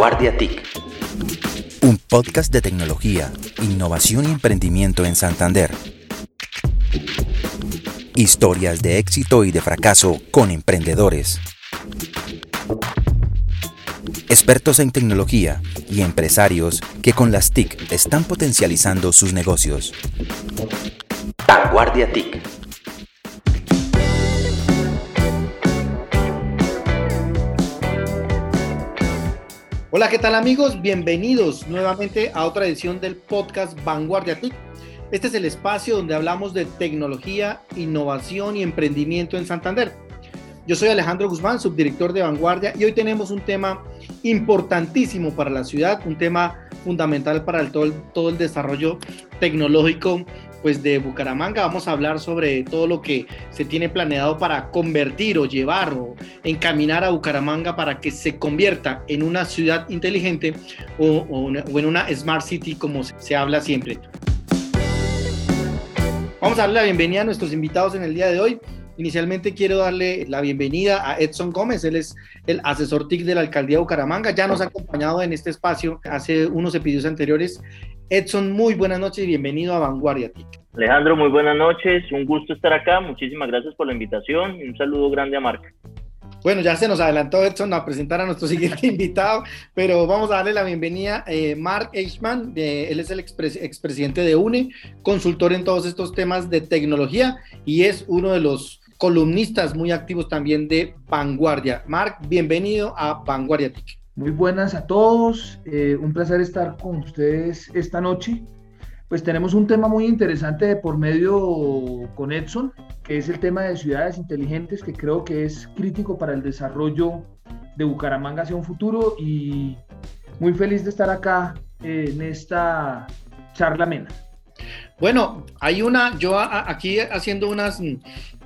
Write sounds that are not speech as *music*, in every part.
Vanguardia TIC. Un podcast de tecnología, innovación y emprendimiento en Santander. Historias de éxito y de fracaso con emprendedores. Expertos en tecnología y empresarios que con las TIC están potencializando sus negocios. Vanguardia TIC. Hola, ¿qué tal amigos? Bienvenidos nuevamente a otra edición del podcast Vanguardia TIC. Este es el espacio donde hablamos de tecnología, innovación y emprendimiento en Santander. Yo soy Alejandro Guzmán, subdirector de Vanguardia, y hoy tenemos un tema importantísimo para la ciudad, un tema fundamental para todo el desarrollo tecnológico pues de Bucaramanga. Vamos a hablar sobre todo lo que se tiene planeado para convertir o llevar o encaminar a Bucaramanga para que se convierta en una ciudad inteligente o, en una smart city como se habla siempre. Vamos a darle la bienvenida a nuestros invitados en el día de hoy. Inicialmente quiero darle la bienvenida a Edson Gómez, él es el asesor TIC de la Alcaldía de Bucaramanga, ya nos ha acompañado en este espacio hace unos episodios anteriores. Edson, muy buenas noches y bienvenido a Vanguardia TIC. Alejandro, muy buenas noches, un gusto estar acá, muchísimas gracias por la invitación y un saludo grande a Marc. Bueno, ya se nos adelantó Edson a presentar a nuestro *laughs* siguiente invitado, pero vamos a darle la bienvenida a eh, Mark Eichmann, eh, él es el expresidente de UNE, consultor en todos estos temas de tecnología y es uno de los columnistas muy activos también de Vanguardia. Marc, bienvenido a Vanguardia TIC. Muy buenas a todos, eh, un placer estar con ustedes esta noche. Pues tenemos un tema muy interesante por medio con Edson, que es el tema de ciudades inteligentes, que creo que es crítico para el desarrollo de Bucaramanga hacia un futuro y muy feliz de estar acá eh, en esta charla amena. Bueno, hay una, yo aquí haciendo unas,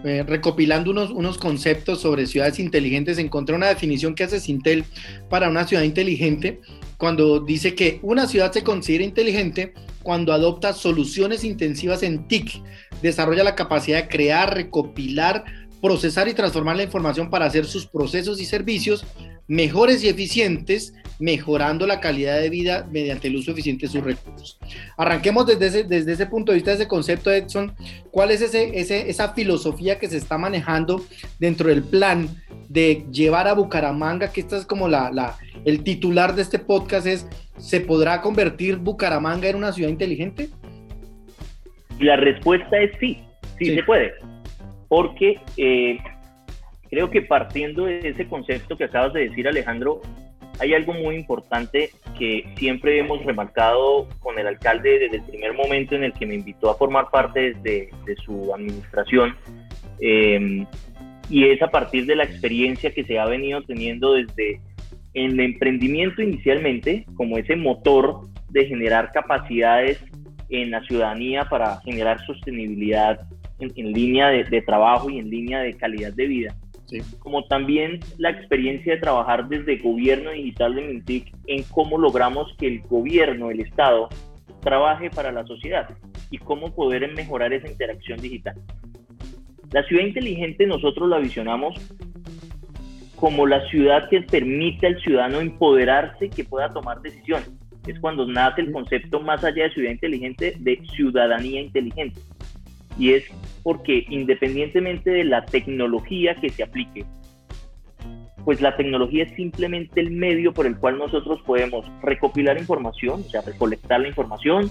eh, recopilando unos, unos conceptos sobre ciudades inteligentes, encontré una definición que hace Sintel para una ciudad inteligente, cuando dice que una ciudad se considera inteligente cuando adopta soluciones intensivas en TIC, desarrolla la capacidad de crear, recopilar, procesar y transformar la información para hacer sus procesos y servicios mejores y eficientes, mejorando la calidad de vida mediante el uso eficiente de sus recursos. Arranquemos desde ese, desde ese punto de vista, ese concepto, Edson. ¿Cuál es ese, ese, esa filosofía que se está manejando dentro del plan de llevar a Bucaramanga, que esta es como la, la, el titular de este podcast, es ¿se podrá convertir Bucaramanga en una ciudad inteligente? La respuesta es sí, sí, sí. se puede. Porque eh, creo que partiendo de ese concepto que acabas de decir, Alejandro, hay algo muy importante que siempre hemos remarcado con el alcalde desde el primer momento en el que me invitó a formar parte de, su administración. Eh, y es a partir de la experiencia que se ha venido teniendo desde el emprendimiento inicialmente, como ese motor de generar capacidades en la ciudadanía para generar sostenibilidad en, línea de, trabajo y en línea de calidad de vida. Sí. Como también la experiencia de trabajar desde gobierno digital de Mintic en cómo logramos que el gobierno, el Estado, trabaje para la sociedad y cómo poder mejorar esa interacción digital. La ciudad inteligente nosotros la visionamos como la ciudad que permite al ciudadano empoderarse que pueda tomar decisiones. Es cuando nace el concepto más allá de ciudad inteligente de ciudadanía inteligente y es porque independientemente de la tecnología que se aplique, pues la tecnología es simplemente el medio por el cual nosotros podemos recopilar información, o sea, recolectar la información,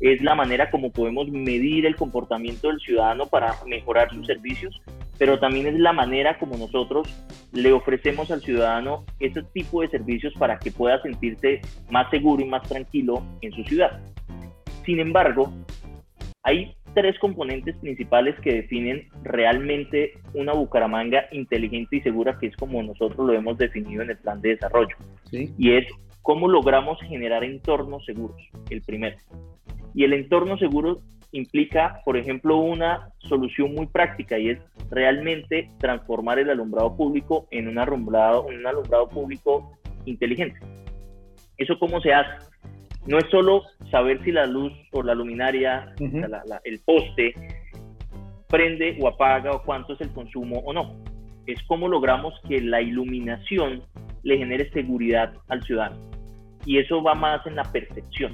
es la manera como podemos medir el comportamiento del ciudadano para mejorar sus servicios, pero también es la manera como nosotros le ofrecemos al ciudadano ese tipo de servicios para que pueda sentirse más seguro y más tranquilo en su ciudad. Sin embargo, hay tres componentes principales que definen realmente una Bucaramanga inteligente y segura, que es como nosotros lo hemos definido en el plan de desarrollo. ¿Sí? Y es cómo logramos generar entornos seguros, el primero. Y el entorno seguro implica, por ejemplo, una solución muy práctica y es realmente transformar el alumbrado público en un alumbrado, un alumbrado público inteligente. ¿Eso cómo se hace? No es solo saber si la luz o la luminaria, uh -huh. la, la, el poste, prende o apaga o cuánto es el consumo o no. Es cómo logramos que la iluminación le genere seguridad al ciudadano. y eso va más en la percepción.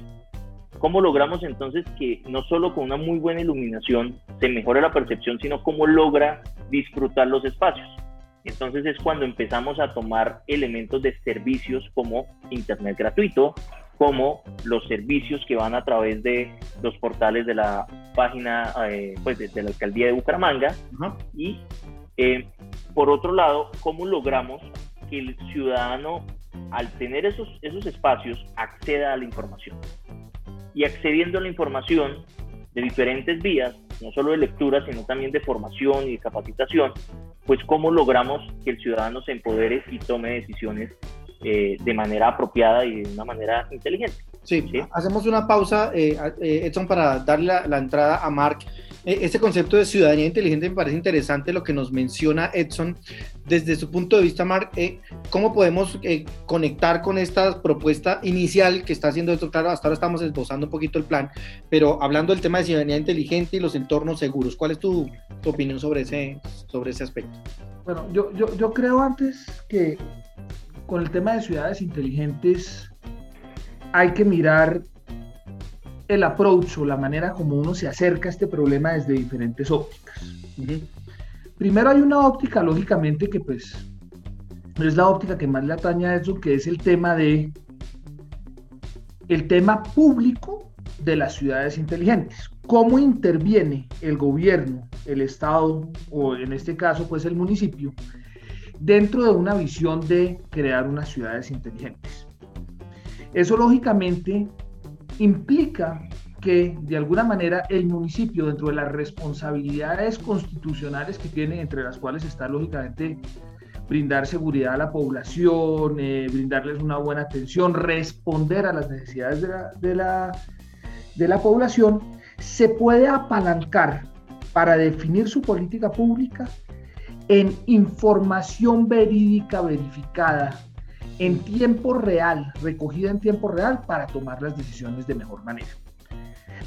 ¿Cómo logramos entonces que no solo con una muy buena iluminación se mejore la percepción, sino cómo logra disfrutar los espacios? Entonces es cuando empezamos a tomar elementos de servicios como Internet gratuito, como los servicios que van a través de los portales de la página eh, pues de, la alcaldía de Bucaramanga. Y eh, por otro lado cómo logramos que el ciudadano al tener esos, esos espacios acceda a la información y accediendo a la información de diferentes vías no solo de lectura sino también de formación y de capacitación pues cómo logramos que el ciudadano se empodere y tome decisiones eh, de manera apropiada y de una manera inteligente. Sí, hacemos una pausa, eh, eh, Edson, para darle la, entrada a Mark. este concepto de ciudadanía inteligente me parece interesante lo que nos menciona Edson. Desde su punto de vista, Mark, ¿cómo podemos conectar con esta propuesta inicial que está haciendo esto? Claro, hasta ahora estamos esbozando un poquito el plan, pero hablando del tema de ciudadanía inteligente y los entornos seguros, ¿cuál es tu, tu opinión sobre ese, sobre ese aspecto? Bueno, yo, yo, yo creo antes que con el tema de ciudades inteligentes hay que mirar el approach o la manera como uno se acerca a este problema desde diferentes ópticas. Primero hay una óptica, lógicamente, que pues es la óptica que más le atañe a eso, que es el tema de el tema público de las ciudades inteligentes. ¿Cómo interviene el gobierno, el Estado o en este caso pues el municipio dentro de una visión de crear unas ciudades inteligentes. Eso lógicamente implica que de alguna manera el municipio dentro de las responsabilidades constitucionales que tiene, entre las cuales está lógicamente brindar seguridad a la población, eh, brindarles una buena atención, responder a las necesidades de la, de, la, de la población, se puede apalancar para definir su política pública en información verídica verificada en tiempo real, recogida en tiempo real para tomar las decisiones de mejor manera.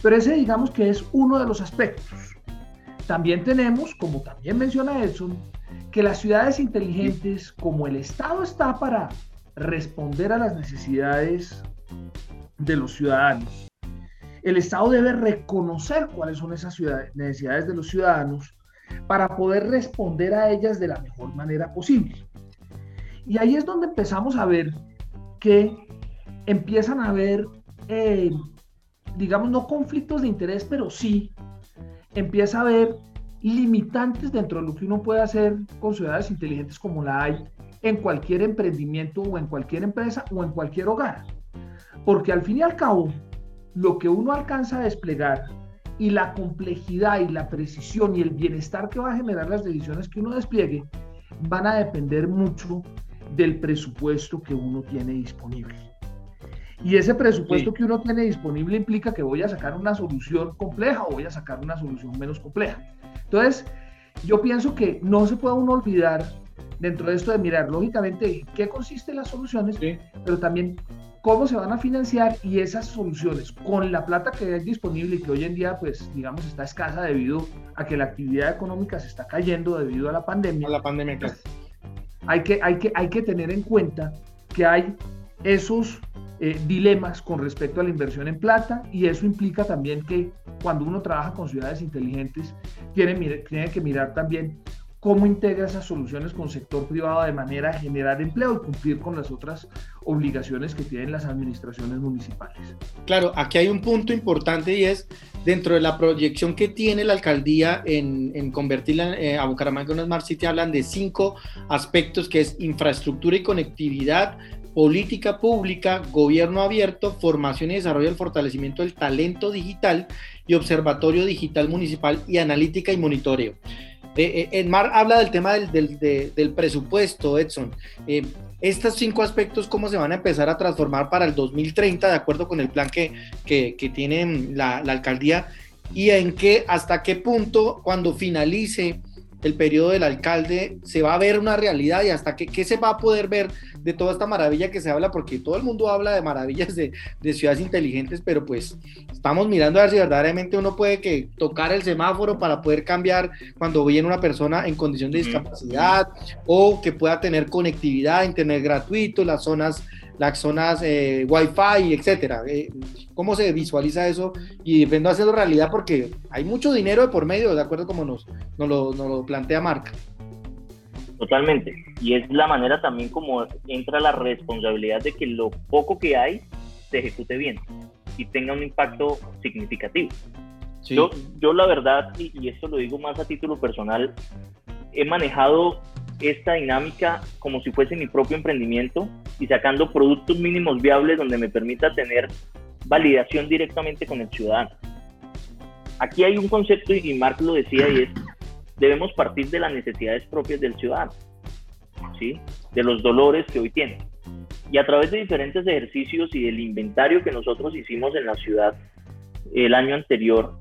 Pero ese digamos que es uno de los aspectos. También tenemos, como también menciona Edson, que las ciudades inteligentes, como el Estado está para responder a las necesidades de los ciudadanos, el Estado debe reconocer cuáles son esas necesidades de los ciudadanos para poder responder a ellas de la mejor manera posible. Y ahí es donde empezamos a ver que empiezan a haber, eh, digamos, no conflictos de interés, pero sí empieza a haber limitantes dentro de lo que uno puede hacer con ciudades inteligentes como la hay en cualquier emprendimiento o en cualquier empresa o en cualquier hogar. Porque al fin y al cabo, lo que uno alcanza a desplegar y la complejidad y la precisión y el bienestar que va a generar las decisiones que uno despliegue van a depender mucho del presupuesto que uno tiene disponible. Y ese presupuesto que uno tiene disponible implica que voy a sacar una solución compleja o voy a sacar una solución menos compleja. Entonces, yo pienso que no se puede uno olvidar dentro de esto de mirar lógicamente qué consisten las soluciones, pero también cómo se van a financiar y esas soluciones con la plata que es disponible y que hoy en día pues digamos está escasa debido a que la actividad económica se está cayendo debido a la pandemia. A la pandemia, claro. Hay que, hay que, hay que tener en cuenta que hay esos eh, dilemas con respecto a la inversión en plata y eso implica también que cuando uno trabaja con ciudades inteligentes tiene, tiene que mirar también cómo integra esas soluciones con sector privado de manera a generar empleo y cumplir con las otras obligaciones que tienen las administraciones municipales. Claro, aquí hay un punto importante y es dentro de la proyección que tiene la alcaldía en, convertirla eh, a Bucaramanga en una Smart City, hablan de cinco aspectos que es infraestructura y conectividad, política pública, gobierno abierto, formación y desarrollo del fortalecimiento del talento digital y observatorio digital municipal y analítica y monitoreo. Eh, eh Mar habla del tema del, presupuesto, Edson. Eh, estos cinco aspectos, ¿cómo se van a empezar a transformar para el 2030, de acuerdo con el plan que, que, tiene la, la, alcaldía? ¿Y en qué, hasta qué punto, cuando finalice el periodo del alcalde, se va a ver una realidad y hasta qué, qué se va a poder ver de toda esta maravilla que se habla, porque todo el mundo habla de maravillas de, ciudades inteligentes, pero pues estamos mirando a ver si verdaderamente uno puede que tocar el semáforo para poder cambiar cuando viene una persona en condición de discapacidad o que pueda tener conectividad, internet gratuito, las zonas las zonas eh, Wi-Fi, etcétera. Eh, ¿Cómo se visualiza eso? Y a hacerlo realidad porque hay mucho dinero de por medio, de acuerdo como nos, nos, lo, nos lo plantea Marca. Totalmente. Y es la manera también como entra la responsabilidad de que lo poco que hay se ejecute bien y tenga un impacto significativo. Yo, yo la verdad, y, y, esto lo digo más a título personal, he manejado esta dinámica como si fuese mi propio emprendimiento y sacando productos mínimos viables donde me permita tener validación directamente con el ciudadano. Aquí hay un concepto, y Mark lo decía, y es, debemos partir de las necesidades propias del ciudadano, ¿sí? de los dolores que hoy tiene. Y a través de diferentes ejercicios y del inventario que nosotros hicimos en la ciudad el año anterior,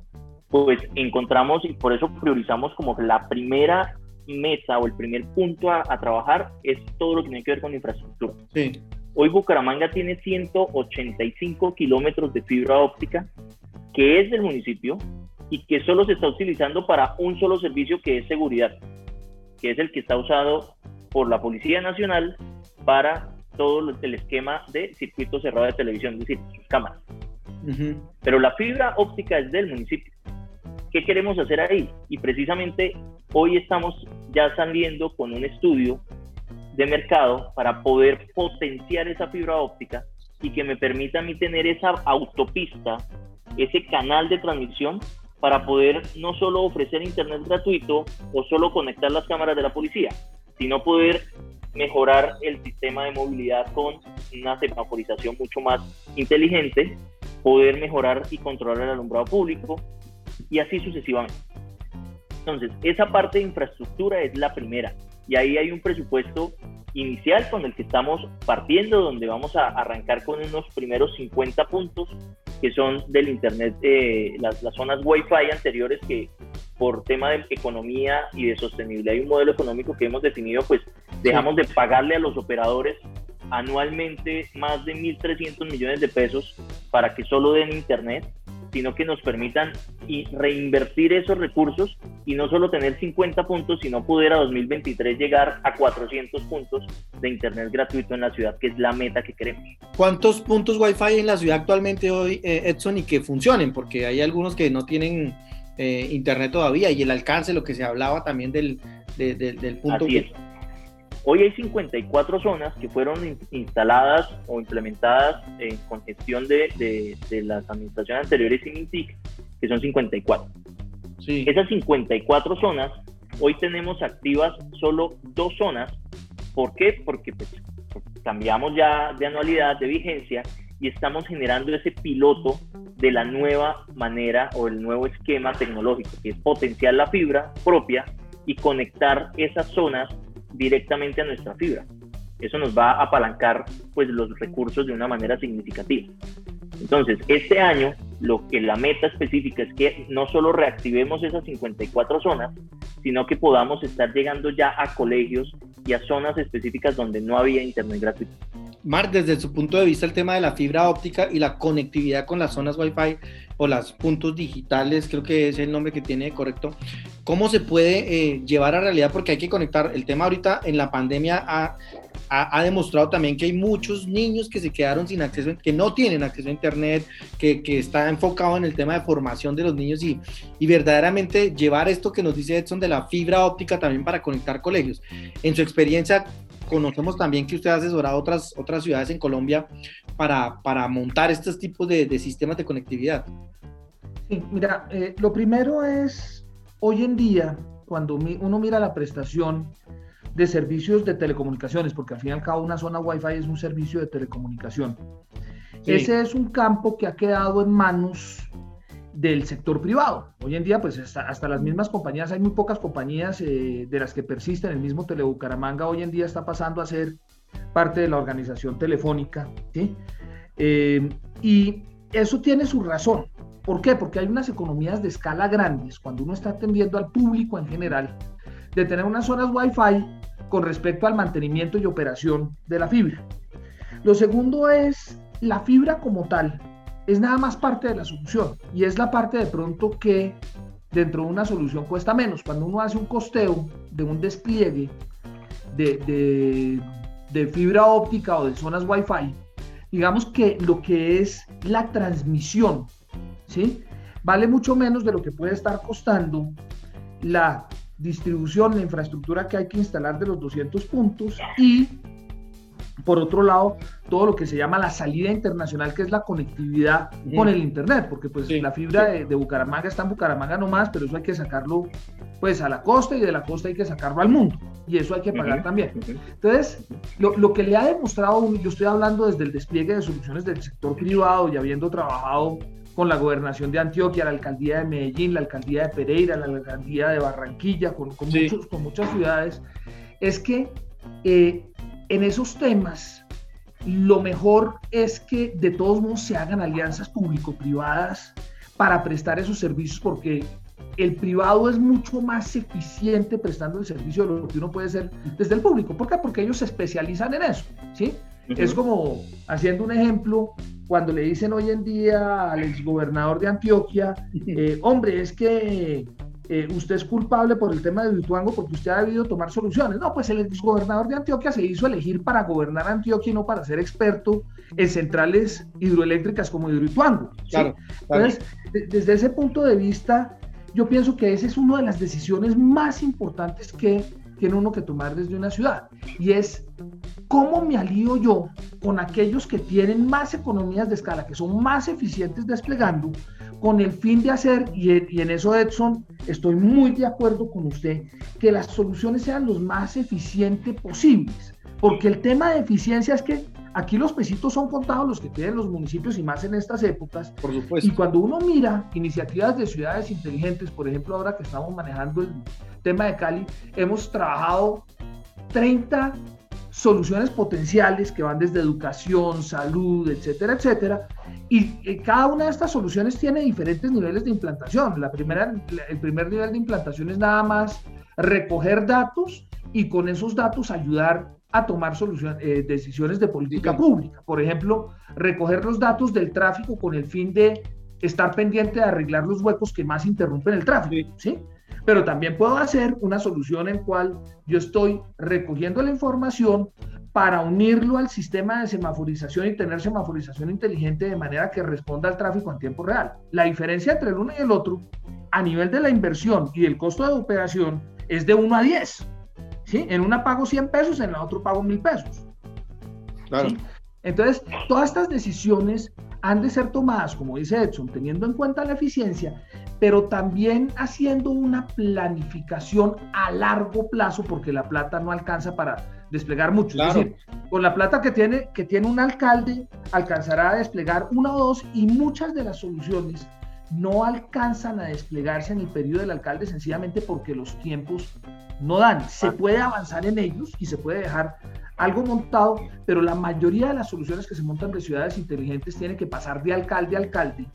pues encontramos y por eso priorizamos como la primera meta o el primer punto a, trabajar es todo lo que tiene que ver con infraestructura. Sí. Hoy Bucaramanga tiene 185 kilómetros de fibra óptica que es del municipio y que solo se está utilizando para un solo servicio que es seguridad, que es el que está usado por la Policía Nacional para todo el esquema de circuito cerrado de televisión, es decir, sus cámaras. Pero la fibra óptica es del municipio. ¿Qué queremos hacer ahí? Y precisamente hoy estamos ya saliendo con un estudio de mercado para poder potenciar esa fibra óptica y que me permita a mí tener esa autopista, ese canal de transmisión para poder no solo ofrecer internet gratuito o solo conectar las cámaras de la policía, sino poder mejorar el sistema de movilidad con una semaforización mucho más inteligente, poder mejorar y controlar el alumbrado público, y así sucesivamente. Entonces, esa parte de infraestructura es la primera y ahí hay un presupuesto inicial con el que estamos partiendo, donde vamos a arrancar con unos primeros 50 puntos que son del Internet, eh, las, las zonas Wi-Fi anteriores que por tema de economía y de sostenibilidad y un modelo económico que hemos definido, pues dejamos de pagarle a los operadores anualmente más de 1.300 millones de pesos para que solo den Internet sino que nos permitan y reinvertir esos recursos y no solo tener 50 puntos, sino poder a 2023 llegar a 400 puntos de Internet gratuito en la ciudad, que es la meta que queremos. ¿Cuántos puntos Wi-Fi hay en la ciudad actualmente hoy, eh, Edson, y que funcionen? Porque hay algunos que no tienen eh, Internet todavía y el alcance, lo que se hablaba también del, del punto. Así es. Hoy hay 54 zonas que fueron instaladas o implementadas en congestión de, de, las administraciones anteriores y MINTIC, que son 54. Sí. Esas 54 zonas, hoy tenemos activas solo dos zonas. ¿Por qué? Porque pues, cambiamos ya de anualidad, de vigencia, y estamos generando ese piloto de la nueva manera o el nuevo esquema tecnológico, que es potenciar la fibra propia y conectar esas zonas directamente a nuestra fibra. Eso nos va a apalancar pues, los recursos de una manera significativa. Entonces, este año, lo que la meta específica es que no solo reactivemos esas 54 zonas, sino que podamos estar llegando ya a colegios y a zonas específicas donde no había internet gratuito. Mar, desde su punto de vista, el tema de la fibra óptica y la conectividad con las zonas Wi-Fi o los puntos digitales, creo que es el nombre que tiene correcto, ¿cómo se puede eh, llevar a realidad? Porque hay que conectar, el tema ahorita en la pandemia ha, ha, demostrado también que hay muchos niños que se quedaron sin acceso, que no tienen acceso a Internet, que, que está enfocado en el tema de formación de los niños y, y verdaderamente llevar esto que nos dice Edson de la fibra óptica también para conectar colegios. En su experiencia, conocemos también que usted ha asesorado otras, otras ciudades en Colombia para, para montar estos tipos de, de sistemas de conectividad. Sí, mira, eh, lo primero es, hoy en día, cuando uno mira la prestación de servicios de telecomunicaciones, porque al fin y al cabo una zona Wi-Fi es un servicio de telecomunicación. Ese es un campo que ha quedado en manos del sector privado. Hoy en día, pues hasta, las mismas compañías, hay muy pocas compañías eh, de las que persisten, el mismo Telebucaramanga hoy en día está pasando a ser parte de la organización telefónica, ¿sí? Eh, y eso tiene su razón. ¿Por qué? Porque hay unas economías de escala grandes, cuando uno está atendiendo al público en general, de tener unas zonas Wi-Fi con respecto al mantenimiento y operación de la fibra. Lo segundo es la fibra como tal, es nada más parte de la solución y es la parte de pronto que dentro de una solución cuesta menos. Cuando uno hace un costeo de un despliegue de, de, fibra óptica o de zonas Wi-Fi, digamos que lo que es la transmisión, ¿sí? Vale mucho menos de lo que puede estar costando la distribución, la infraestructura que hay que instalar de los 200 puntos y por otro lado, todo lo que se llama la salida internacional, que es la conectividad con el Internet, porque pues la fibra de, Bucaramanga está en Bucaramanga nomás, pero eso hay que sacarlo pues a la costa y de la costa hay que sacarlo al mundo, y eso hay que pagar también. Entonces, lo, lo, que le ha demostrado, yo estoy hablando desde el despliegue de soluciones del sector privado y habiendo trabajado con la gobernación de Antioquia, la alcaldía de Medellín, la alcaldía de Pereira, la alcaldía de Barranquilla, con, con, muchos, con muchas ciudades, es que eh, en esos temas lo mejor es que de todos modos se hagan alianzas público-privadas para prestar esos servicios porque el privado es mucho más eficiente prestando el servicio de lo que uno puede hacer desde el público. ¿Por qué? Porque ellos se especializan en eso, ¿sí? Es como, haciendo un ejemplo, cuando le dicen hoy en día al exgobernador de Antioquia, eh, hombre, es que eh, usted es culpable por el tema de Hidroituango porque usted ha debido tomar soluciones. No, pues el exgobernador de Antioquia se hizo elegir para gobernar Antioquia y no para ser experto en centrales hidroeléctricas como Hidroituango. Claro, Entonces, desde ese punto de vista, yo pienso que esa es una de las decisiones más importantes que tiene uno que tomar desde una ciudad. Y es cómo me alío yo con aquellos que tienen más economías de escala, que son más eficientes desplegando, con el fin de hacer, y, en eso Edson, estoy muy de acuerdo con usted, que las soluciones sean los más eficientes posibles. Porque el tema de eficiencia es que aquí los pesitos son contados los que tienen los municipios y más en estas épocas. Por supuesto. Y cuando uno mira iniciativas de ciudades inteligentes, por ejemplo, ahora que estamos manejando el tema de Cali, hemos trabajado 30 soluciones potenciales que van desde educación, salud, etcétera, etcétera, y cada una de estas soluciones tiene diferentes niveles de implantación. La primera, el primer nivel de implantación es nada más recoger datos y con esos datos ayudar a tomar eh, decisiones de política pública. Por ejemplo, recoger los datos del tráfico con el fin de estar pendiente de arreglar los huecos que más interrumpen el tráfico. ¿sí? Pero también puedo hacer una solución en cual yo estoy recogiendo la información para unirlo al sistema de semaforización y tener semaforización inteligente de manera que responda al tráfico en tiempo real. La diferencia entre el uno y el otro, a nivel de la inversión y el costo de operación, es de 1 a 10. ¿sí? En una pago 100 pesos, en la otra pago 1000 pesos. Entonces, todas estas decisiones han de ser tomadas, como dice Edson, teniendo en cuenta la eficiencia, pero también haciendo una planificación a largo plazo, porque la plata no alcanza para desplegar mucho. Es decir, con la plata que tiene, que tiene un alcalde, alcanzará a desplegar una o dos y muchas de las soluciones no alcanzan a desplegarse en el periodo del alcalde sencillamente porque los tiempos no dan. Se puede avanzar en ellos y se puede dejar algo montado, pero la mayoría de las soluciones que se montan de ciudades inteligentes tienen que pasar de alcalde a alcalde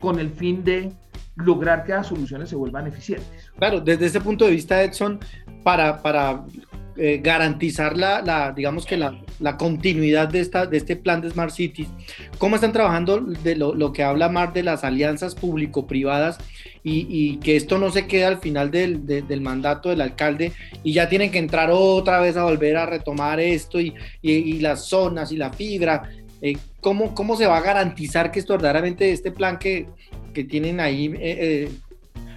con el fin de lograr que las soluciones se vuelvan eficientes. Claro, desde ese punto de vista, Edson, para, para eh, garantizar la, la, digamos que la, la, continuidad de, esta, de este plan de Smart Cities. ¿Cómo están trabajando de lo, que habla Mar de las alianzas público-privadas y, que esto no se quede al final del, del, mandato del alcalde y ya tienen que entrar otra vez a volver a retomar esto y, y, las zonas y la fibra? Eh, ¿cómo, ¿Cómo se va a garantizar que esto verdaderamente, este plan que, que tienen ahí eh, eh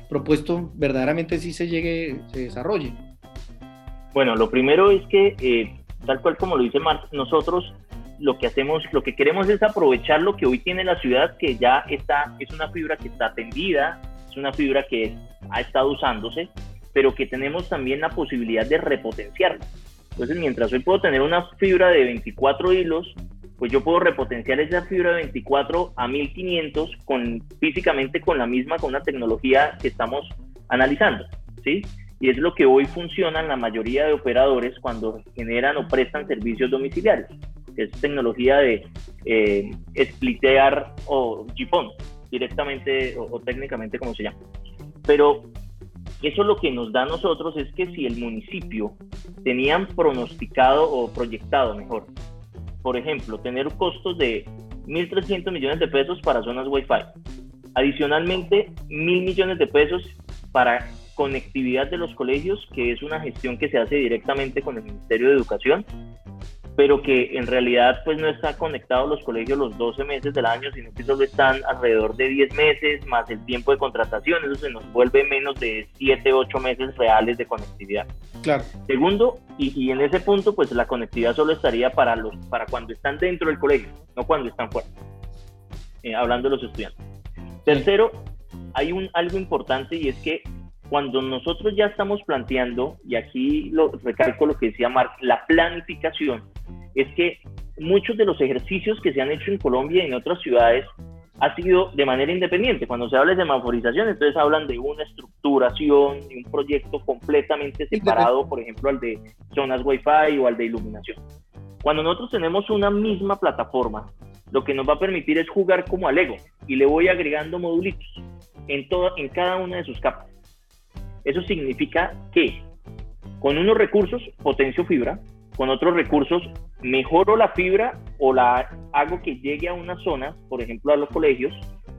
propuesto, verdaderamente sí se llegue, se desarrolle? Bueno, lo primero es que, eh, tal cual como lo dice Marx, nosotros lo que hacemos, lo que queremos es aprovechar lo que hoy tiene la ciudad, que ya está, es una fibra que está atendida, es una fibra que ha estado usándose, pero que tenemos también la posibilidad de repotenciarla. Entonces, mientras hoy puedo tener una fibra de 24 hilos, pues yo puedo repotenciar esa fibra de 24 a 1500 con, físicamente con la misma, con una tecnología que estamos analizando, ¿sí? Y es lo que hoy funciona en la mayoría de operadores cuando generan o prestan servicios domiciliarios, es tecnología de eh, splitear o GPON, directamente o, técnicamente como se llama. Pero eso lo que nos da a nosotros es que si el municipio tenían pronosticado o proyectado mejor, por ejemplo, tener costos de 1.300 millones de pesos para zonas Wi-Fi, adicionalmente 1.000 millones de pesos para conectividad de los colegios, que es una gestión que se hace directamente con el Ministerio de Educación, pero que en realidad pues no están conectados los colegios los 12 meses del año, sino que solo están alrededor de 10 meses más el tiempo de contratación, eso se nos vuelve menos de 7, 8 meses reales de conectividad. Claro. Segundo, y, en ese punto pues la conectividad solo estaría para, los, para cuando están dentro del colegio, no cuando están fuera, eh, hablando de los estudiantes. Tercero, hay un, algo importante y es que cuando nosotros ya estamos planteando, y aquí lo recalco lo que decía Mark, la planificación, es que muchos de los ejercicios que se han hecho en Colombia y en otras ciudades ha sido de manera independiente. Cuando se habla de semaforización, entonces hablan de una estructuración, de un proyecto completamente separado, por ejemplo, al de zonas Wi-Fi o al de iluminación. Cuando nosotros tenemos una misma plataforma, lo que nos va a permitir es jugar como a Lego y le voy agregando modulitos en, todo, en cada una de sus capas. Eso significa que con unos recursos potencio fibra, con otros recursos mejoro la fibra o la hago que llegue a una zona, por ejemplo a los colegios,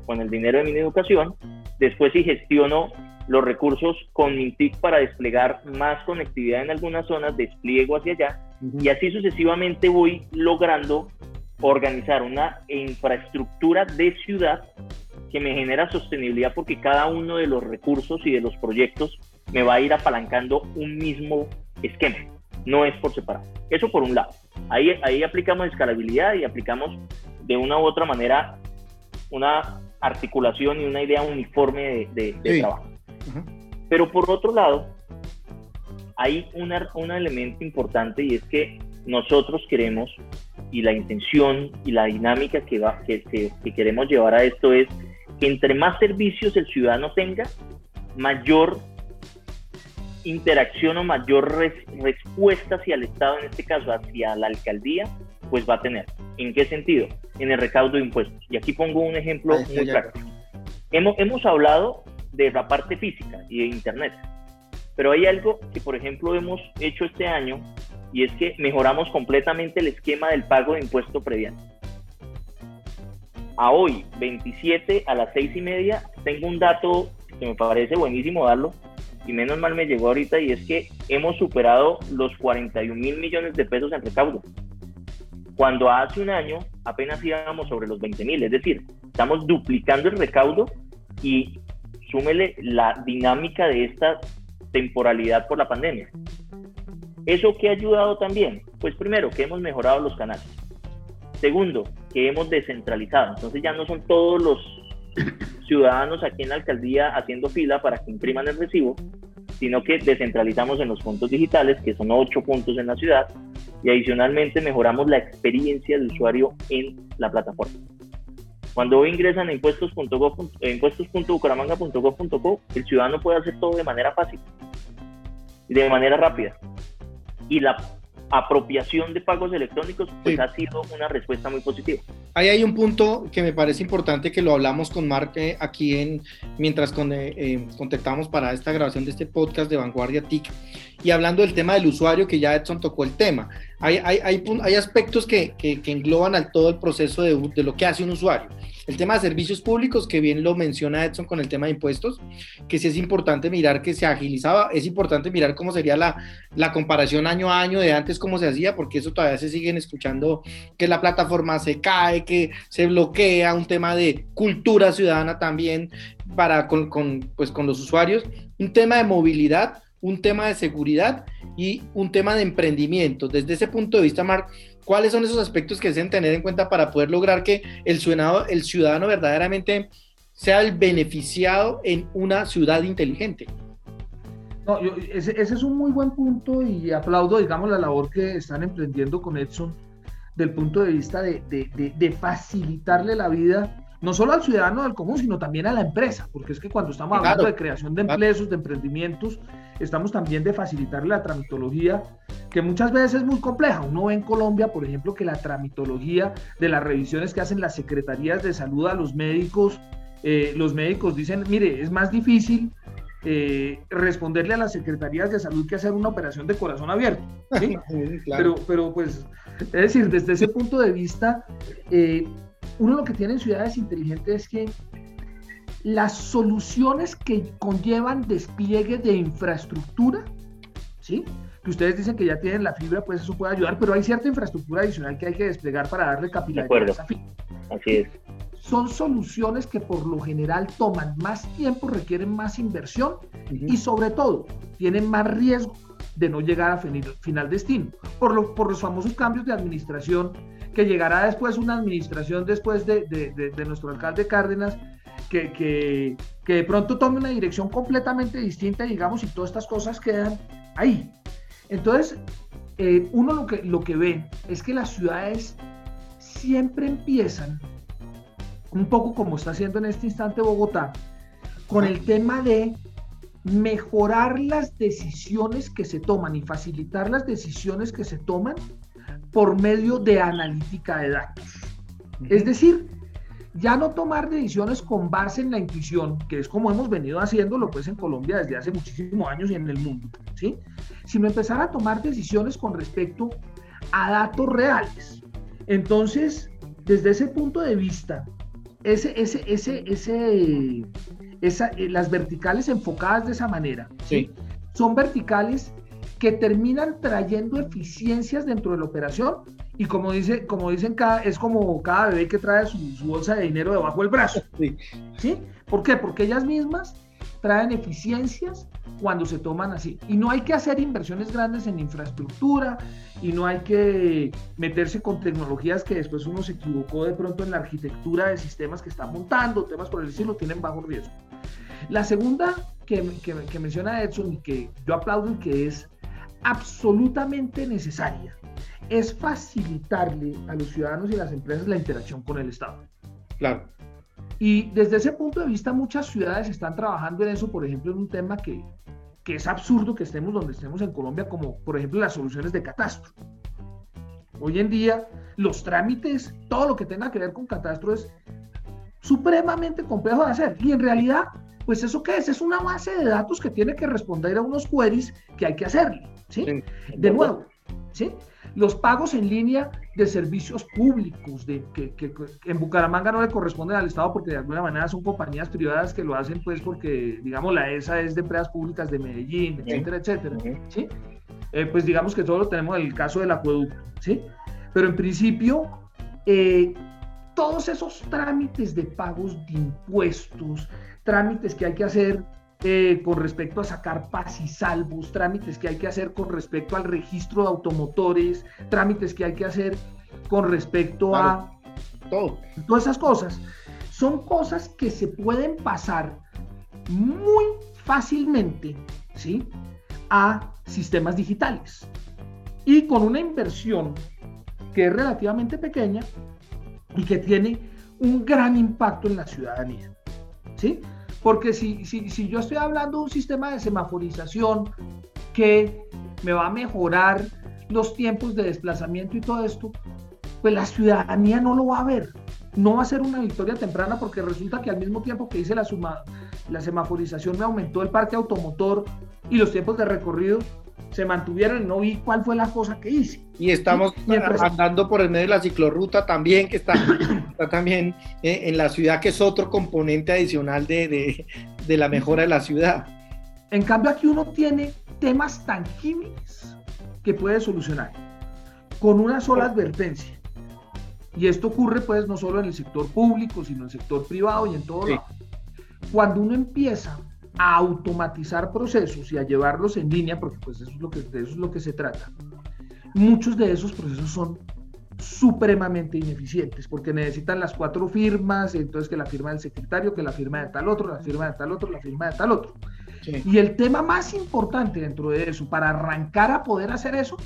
con el dinero de mi educación, después si gestiono los recursos con Mintic para desplegar más conectividad en algunas zonas, despliego hacia allá. Y así sucesivamente voy logrando organizar una infraestructura de ciudad que me genera sostenibilidad porque cada uno de los recursos y de los proyectos me va a ir apalancando un mismo esquema, no es por separado. Eso por un lado. Ahí, ahí aplicamos escalabilidad y aplicamos de una u otra manera una articulación y una idea uniforme de, trabajo. Pero por otro lado, hay una, un elemento importante y es que nosotros queremos y la intención y la dinámica que, va, que, que, queremos llevar a esto es que entre más servicios el ciudadano tenga, mayor interacción o mayor respuesta hacia el Estado, en este caso hacia la alcaldía, pues va a tener. ¿En qué sentido? En el recaudo de impuestos. Y aquí pongo un ejemplo muy práctico. Hemos, hemos hablado de la parte física y de Internet, pero hay algo que, por ejemplo, hemos hecho este año y es que mejoramos completamente el esquema del pago de impuesto previamente. A hoy, 27 a las 6 y media, tengo un dato que me parece buenísimo darlo, y menos mal me llegó ahorita, y es que hemos superado los 41 mil millones de pesos en recaudo, cuando hace un año apenas íbamos sobre los 20 mil, es decir, estamos duplicando el recaudo y súmele la dinámica de esta temporalidad por la pandemia. ¿Eso qué ha ayudado también? Pues primero, que hemos mejorado los canales. Segundo, que hemos descentralizado. Entonces ya no son todos los ciudadanos aquí en la alcaldía haciendo fila para que impriman el recibo, sino que descentralizamos en los puntos digitales, que son ocho puntos en la ciudad, y adicionalmente mejoramos la experiencia del usuario en la plataforma. Cuando hoy ingresan a impuestos.bucaramanga.gov.co, el ciudadano puede hacer todo de manera fácil y de manera rápida y la apropiación de pagos electrónicos pues ha sido una respuesta muy positiva. Ahí hay un punto que me parece importante que lo hablamos con Mark eh, aquí en mientras con, eh, eh, contactamos para esta grabación de este podcast de Vanguardia TIC y hablando del tema del usuario que ya Edson tocó el tema. Hay, hay, hay, hay aspectos que, que, que, engloban al todo el proceso de, de lo que hace un usuario. El tema de servicios públicos, que bien lo menciona Edson con el tema de impuestos, que sí es importante mirar que se agilizaba, es importante mirar cómo sería la, la comparación año a año de antes, cómo se hacía, porque eso todavía se siguen escuchando que la plataforma se cae, que se bloquea, un tema de cultura ciudadana también para con, con, pues, con los usuarios, un tema de movilidad, un tema de seguridad y un tema de emprendimiento. Desde ese punto de vista, Marc, ¿Cuáles son esos aspectos que deben tener en cuenta para poder lograr que el ciudadano, el ciudadano verdaderamente sea el beneficiado en una ciudad inteligente? No, ese, es un muy buen punto y aplaudo, digamos, la labor que están emprendiendo con Edson del punto de vista de, de facilitarle la vida no solo al ciudadano del común, sino también a la empresa, porque es que cuando estamos hablando de creación de empleos, de emprendimientos, estamos también de facilitarle la tramitología, que muchas veces es muy compleja. Uno ve en Colombia, por ejemplo, que la tramitología de las revisiones que hacen las secretarías de salud a los médicos, eh, los médicos dicen, mire, es más difícil eh, responderle a las secretarías de salud que hacer una operación de corazón abierto. *laughs* pero, pero pues, es decir, desde ese punto de vista, eh, uno lo que tiene en ciudades inteligentes es que las soluciones que conllevan despliegue de infraestructura, ¿sí? que ustedes dicen que ya tienen la fibra, pues eso puede ayudar, pero hay cierta infraestructura adicional que hay que desplegar para darle capilaridad a esa fibra. Así es. Son soluciones que por lo general toman más tiempo, requieren más inversión y sobre todo tienen más riesgo de no llegar a final destino, por, por los famosos cambios de administración que llegará después una administración después de, de, nuestro alcalde Cárdenas, que, que, que, de pronto tome una dirección completamente distinta, digamos, y todas estas cosas quedan ahí. Entonces, eh, uno lo que, lo que ve es que las ciudades siempre empiezan, un poco como está haciendo en este instante Bogotá, con el tema de mejorar las decisiones que se toman y facilitar las decisiones que se toman por medio de analítica de datos. Es decir, ya no tomar decisiones con base en la intuición, que es como hemos venido haciéndolo pues en Colombia desde hace muchísimos años y en el mundo, ¿sí? Sino empezar a tomar decisiones con respecto a datos reales. Entonces, desde ese punto de vista, ese, ese, ese, ese, esa, eh, las verticales enfocadas de esa manera, ¿sí? son verticales que terminan trayendo eficiencias dentro de la operación y como, dice, como dicen, cada, es como cada bebé que trae su, bolsa de dinero debajo del brazo. *laughs* Sí. ¿Sí? ¿Por qué? Porque ellas mismas traen eficiencias cuando se toman así. Y no hay que hacer inversiones grandes en infraestructura y no hay que meterse con tecnologías que después uno se equivocó de pronto en la arquitectura de sistemas que está montando, temas por el estilo, tienen bajo riesgo. La segunda que, que, que menciona Edson y que yo aplaudo y que es absolutamente necesaria es facilitarle a los ciudadanos y las empresas la interacción con el Estado. Claro. Y desde ese punto de vista, muchas ciudades están trabajando en eso, por ejemplo, en un tema que, que es absurdo que estemos donde estemos en Colombia, como por ejemplo las soluciones de catastro. Hoy en día, los trámites, todo lo que tenga que ver con catastro es supremamente complejo de hacer. Y en realidad, pues eso qué es? Es una base de datos que tiene que responder a unos queries que hay que hacerle. De nuevo, ¿sí? Los pagos en línea de servicios públicos, de, que, en Bucaramanga no le corresponden al Estado porque de alguna manera son compañías privadas que lo hacen pues porque, digamos, la ESA es de empresas públicas de Medellín, etcétera, etcétera, ¿sí? Eh, pues digamos que todo lo tenemos en el caso del acueducto, ¿sí? Pero en principio, eh, todos esos trámites de pagos de impuestos, trámites que hay que hacer eh, con respecto a sacar paz y salvos, trámites que hay que hacer con respecto al registro de automotores, trámites que hay que hacer con respecto a todo. Todas esas cosas. Son cosas que se pueden pasar muy fácilmente ¿sí? a sistemas digitales. Y con una inversión que es relativamente pequeña y que tiene un gran impacto en la ciudadanía. ¿sí? Porque si, si, si yo estoy hablando de un sistema de semaforización que me va a mejorar los tiempos de desplazamiento y todo esto, pues la ciudadanía no lo va a ver. No va a ser una victoria temprana porque resulta que al mismo tiempo que hice la, suma, la semaforización me aumentó el parque automotor y los tiempos de recorrido se mantuvieron y no vi cuál fue la cosa que hice. Y estamos andando por el medio de la ciclorruta también, que está, está también eh, en la ciudad, que es otro componente adicional de, de, la mejora de la ciudad. En cambio, aquí uno tiene temas tangibles que puede solucionar con una sola advertencia. Y esto ocurre pues no solo en el sector público, sino en el sector privado y en todo lado. Cuando uno empieza a automatizar procesos y a llevarlos en línea, porque pues eso es lo que, de eso es lo que se trata, muchos de esos procesos son supremamente ineficientes porque necesitan las cuatro firmas, entonces que la firma del secretario, que la firma de tal otro, la firma de tal otro, la firma de tal otro. Y el tema más importante dentro de eso, para arrancar a poder hacer eso,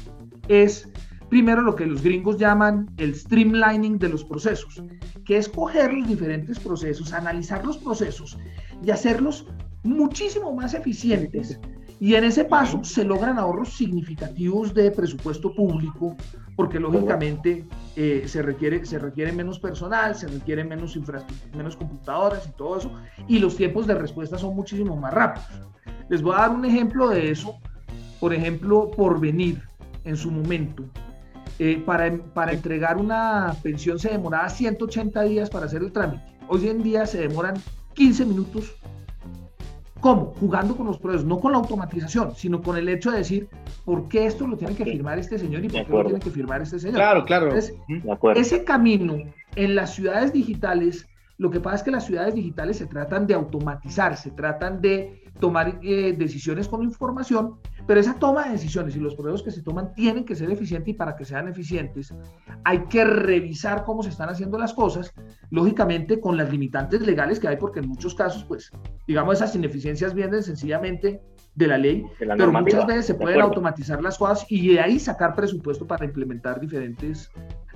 es primero lo que los gringos llaman el streamlining de los procesos, que es coger los diferentes procesos, analizar los procesos y hacerlos muchísimo más eficientes y en ese paso se logran ahorros significativos de presupuesto público, porque lógicamente eh, se, requiere, se requiere menos personal, se requiere menos infraestructura, menos computadoras y todo eso, y los tiempos de respuesta son muchísimo más rápidos. Les voy a dar un ejemplo de eso, por ejemplo, por venir en su momento. Eh, para, para entregar una pensión se demoraba 180 días para hacer el trámite. Hoy en día se demoran 15 minutos ¿Cómo? Jugando con los procesos, no con la automatización, sino con el hecho de decir, ¿por qué esto lo tiene que firmar este señor y por qué lo tiene que firmar este señor? Claro, claro. ese camino en las ciudades digitales, lo que pasa es que las ciudades digitales se tratan de automatizar, se tratan de tomar eh, decisiones con información, pero esa toma de decisiones y los procesos que se toman tienen que ser eficientes y para que sean eficientes hay que revisar cómo se están haciendo las cosas, lógicamente con las limitantes legales que hay, porque en muchos casos, pues, digamos, esas ineficiencias vienen sencillamente de la ley, pero muchas veces se pueden automatizar las cosas y de ahí sacar presupuesto para implementar diferentes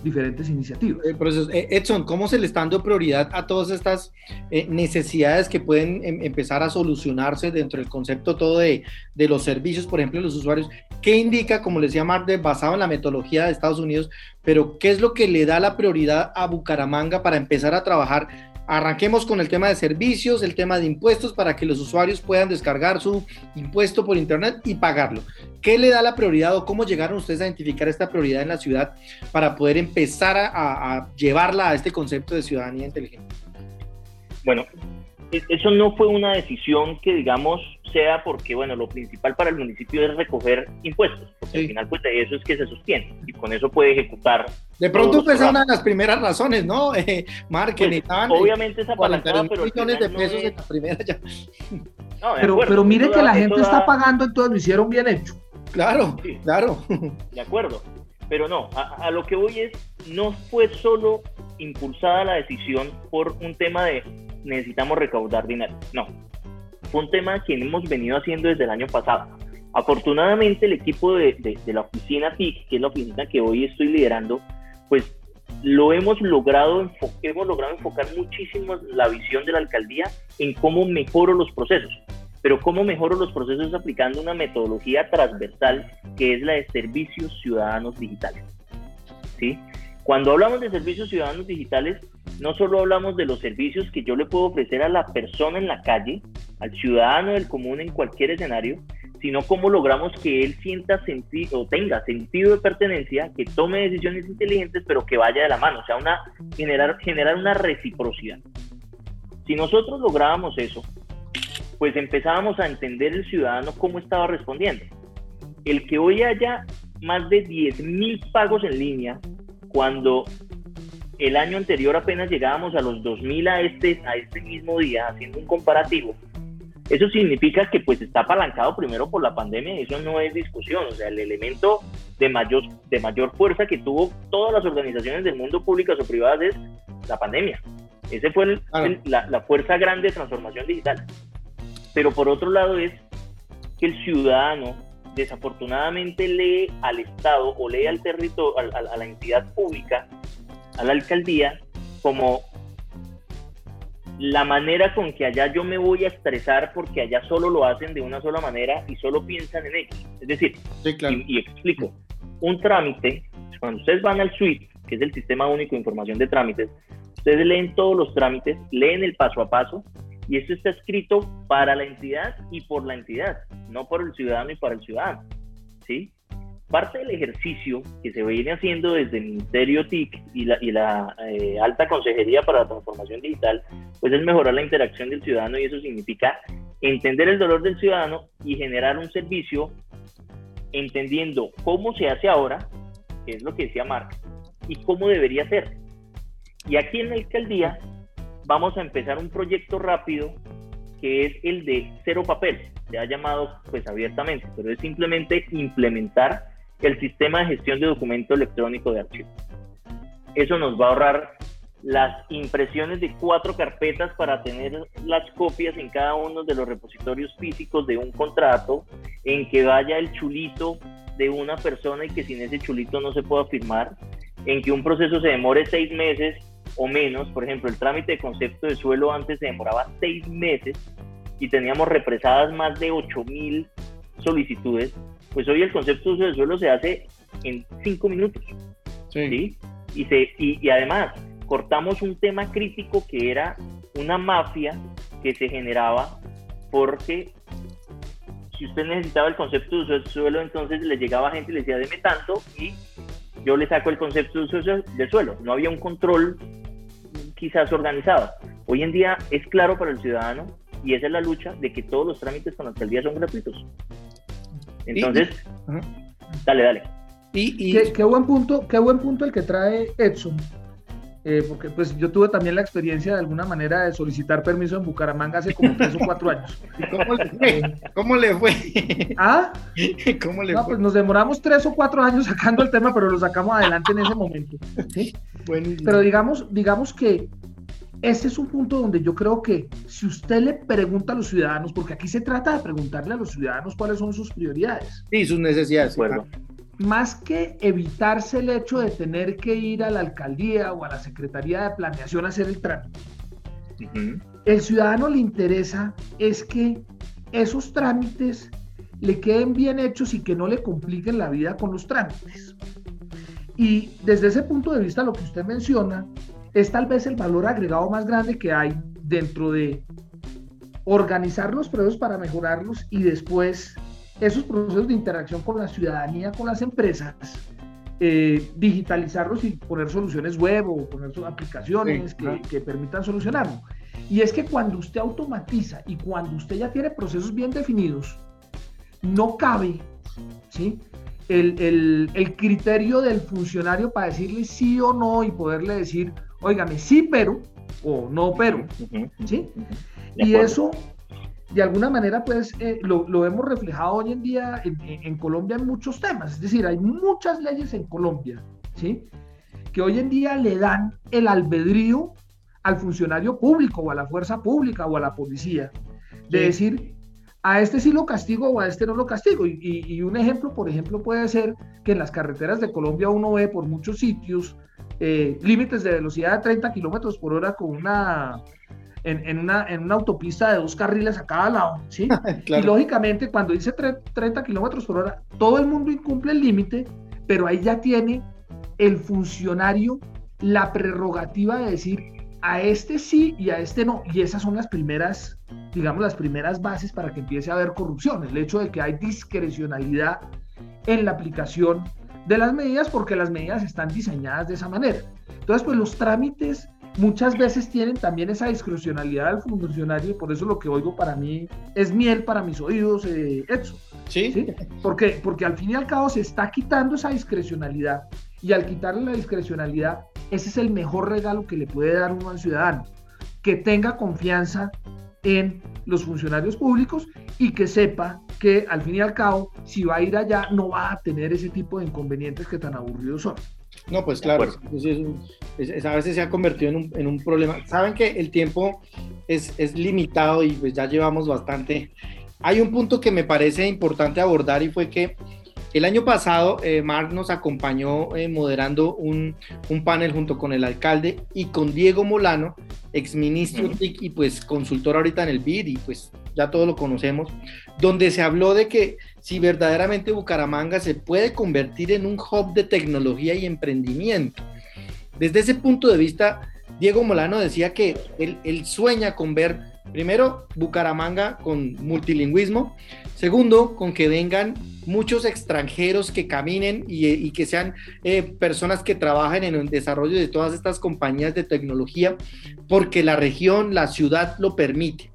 diferentes iniciativas. Eh, eh, Edson, ¿cómo se le está dando prioridad a todas estas eh, necesidades que pueden em, empezar a solucionarse dentro del concepto todo de, de, los servicios, por ejemplo, de los usuarios? ¿Qué indica, como les decía Marde, basado en la metodología de Estados Unidos, pero qué es lo que le da la prioridad a Bucaramanga para empezar a trabajar Arranquemos con el tema de servicios, el tema de impuestos para que los usuarios puedan descargar su impuesto por internet y pagarlo. ¿Qué le da la prioridad o cómo llegaron ustedes a identificar esta prioridad en la ciudad para poder empezar a, llevarla a este concepto de ciudadanía inteligente? Bueno, e-, eso no fue una decisión que, digamos, sea porque, bueno, lo principal para el municipio es recoger impuestos, porque al final, pues de eso es que se sostiene y con eso puede ejecutar. De pronto, pues, una de las primeras razones, ¿no? *laughs* Eh, marketing, pues, obviamente, esa apalancada, pero. millones de pesos en la primera ya. No, pero, pero mire que la gente está pagando, entonces lo hicieron bien hecho. Claro, claro. De acuerdo. Pero no, a, lo que voy es, no fue solo impulsada la decisión por un tema de necesitamos recaudar dinero. No, fue un tema que hemos venido haciendo desde el año pasado. Afortunadamente el equipo de, de, la oficina TIC, que es la oficina que hoy estoy liderando, pues lo hemos logrado, hemos logrado enfocar muchísimo la visión de la alcaldía en cómo mejoro los procesos. Pero cómo mejoro los procesos aplicando una metodología transversal que es la de servicios ciudadanos digitales. ¿Sí? Cuando hablamos de servicios ciudadanos digitales, no solo hablamos de los servicios que yo le puedo ofrecer a la persona en la calle, al ciudadano del común en cualquier escenario, sino cómo logramos que él sienta sentido o tenga sentido de pertenencia, que tome decisiones inteligentes, pero que vaya de la mano, o sea, una, generar, generar una reciprocidad. Si nosotros lográbamos eso, pues empezábamos a entender el ciudadano cómo estaba respondiendo. El que hoy haya más de 10.000 pagos en línea, cuando el año anterior apenas llegábamos a los 2.000 a este, a este mismo día, haciendo un comparativo, eso significa que pues está apalancado primero por la pandemia y eso no es discusión, o sea, el elemento de mayor, de mayor fuerza que tuvo todas las organizaciones del mundo, públicas o privadas, es la pandemia. Ese fue la, la fuerza grande de transformación digital. Pero por otro lado es que el ciudadano desafortunadamente lee al Estado o lee al territorio, a, la entidad pública, a la alcaldía, como la manera con que allá yo me voy a estresar porque allá solo lo hacen de una sola manera y solo piensan en ellos. Es decir, y, explico, un trámite, cuando ustedes van al SWIFT, que es el Sistema Único de Información de Trámites, ustedes leen todos los trámites, leen el paso a paso y esto está escrito para la entidad y por la entidad, no por el ciudadano y para el ciudadano. ¿sí? Parte del ejercicio que se viene haciendo desde el Ministerio TIC y la, y la eh, Alta Consejería para la Transformación Digital, pues es mejorar la interacción del ciudadano y eso significa entender el dolor del ciudadano y generar un servicio entendiendo cómo se hace ahora, que es lo que decía Marc, y cómo debería ser. Y aquí en la alcaldía vamos a empezar un proyecto rápido que es el de cero papel. Se ha llamado pues abiertamente, pero es simplemente implementar el sistema de gestión de documento electrónico de archivos. Eso nos va a ahorrar las impresiones de cuatro carpetas para tener las copias en cada uno de los repositorios físicos de un contrato, en que vaya el chulito de una persona y que sin ese chulito no se pueda firmar, en que un proceso se demore seis meses o menos. Por ejemplo, el trámite de concepto de suelo antes se demoraba seis meses y teníamos represadas más de 8.000 solicitudes. Pues hoy el concepto de suelo se hace en cinco minutos. Sí. Y, se, y, además cortamos un tema crítico que era una mafia que se generaba porque si usted necesitaba el concepto de suelo, entonces le llegaba gente y le decía, deme tanto y yo le saco el concepto de suelo. No había un control quizás organizado. Hoy en día es claro para el ciudadano y esa es la lucha de que todos los trámites con la alcaldía son gratuitos. Entonces, dale, dale. Y, Qué, buen punto, qué buen punto el que trae Edson. Eh, porque pues yo tuve también la experiencia de alguna manera de solicitar permiso en Bucaramanga hace como tres o cuatro años. *laughs* ¿Cómo le fue? ¿Cómo le fue? ¿Ah? *laughs* ¿Cómo le no, pues nos demoramos tres o cuatro años *laughs* sacando el tema, pero lo sacamos adelante en ese momento. ¿sí? Pero digamos, digamos que ese es un punto donde yo creo que si usted le pregunta a los ciudadanos, porque aquí se trata de preguntarle a los ciudadanos cuáles son sus prioridades. Sí, sus necesidades. Más que evitarse el hecho de tener que ir a la alcaldía o a la Secretaría de Planeación a hacer el trámite, el ciudadano le interesa es que esos trámites le queden bien hechos y que no le compliquen la vida con los trámites. Y desde ese punto de vista, lo que usted menciona es tal vez el valor agregado más grande que hay dentro de organizar los procesos para mejorarlos y después esos procesos de interacción con la ciudadanía, con las empresas, eh, digitalizarlos y poner soluciones web o poner aplicaciones que, que, permitan solucionarlo. Y es que cuando usted automatiza y cuando usted ya tiene procesos bien definidos, no cabe ¿sí? el, el, el criterio del funcionario para decirle sí o no y poderle decir, óigame, sí, pero, o no, pero, ¿sí? Y eso, de alguna manera, pues, eh, lo, lo, hemos reflejado hoy en día en, Colombia en muchos temas. Es decir, hay muchas leyes en Colombia, ¿sí? Que hoy en día le dan el albedrío al funcionario público o a la fuerza pública o a la policía de decir, a este sí lo castigo o a este no lo castigo. Y, y, un ejemplo, por ejemplo, puede ser que en las carreteras de Colombia uno ve por muchos sitios eh, límites de velocidad de 30 kilómetros por hora con una en, una, en una autopista de dos carriles a cada lado, ¿sí? *laughs* Y lógicamente cuando dice 30 kilómetros por hora, todo el mundo incumple el límite, pero ahí ya tiene el funcionario la prerrogativa de decir a este sí y a este no. Y esas son las primeras, digamos, las primeras bases para que empiece a haber corrupción. El hecho de que hay discrecionalidad en la aplicación de las medidas porque las medidas están diseñadas de esa manera. Entonces, pues los trámites muchas veces tienen también esa discrecionalidad del funcionario y por eso lo que oigo para mí es miel para mis oídos, eh, Edson. ¿Sí? Porque, porque al fin y al cabo se está quitando esa discrecionalidad y al quitarle la discrecionalidad, ese es el mejor regalo que le puede dar uno al ciudadano, que tenga confianza en los funcionarios públicos y que sepa que al fin y al cabo, si va a ir allá, no va a tener ese tipo de inconvenientes que tan aburridos son. No, pues claro, a veces se ha convertido en un, en un, problema. Saben que el tiempo es, es limitado y pues ya llevamos bastante. Hay un punto que me parece importante abordar y fue que el año pasado, eh, Mark nos acompañó eh, moderando un, un, panel junto con el alcalde y con Diego Molano, exministro TIC y pues consultor ahorita en el BID y pues ya todos lo conocemos, donde se habló de que si verdaderamente Bucaramanga se puede convertir en un hub de tecnología y emprendimiento. Desde ese punto de vista, Diego Molano decía que él, sueña con ver Primero, Bucaramanga con multilingüismo. Segundo, con que vengan muchos extranjeros que caminen y, que sean eh, personas que trabajen en el desarrollo de todas estas compañías de tecnología, porque la región, la ciudad lo permite.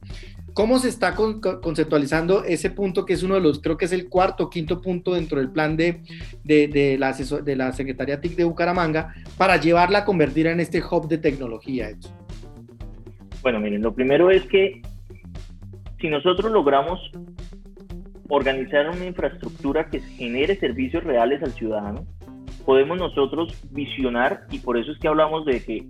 ¿Cómo se está conceptualizando ese punto que es uno de los, creo que es el cuarto o quinto punto dentro del plan de, de, la, de la Secretaría TIC de Bucaramanga para llevarla a convertir en este hub de tecnología? Bueno, miren, lo primero es que si nosotros logramos organizar una infraestructura que genere servicios reales al ciudadano, podemos nosotros visionar, y por eso es que hablamos de que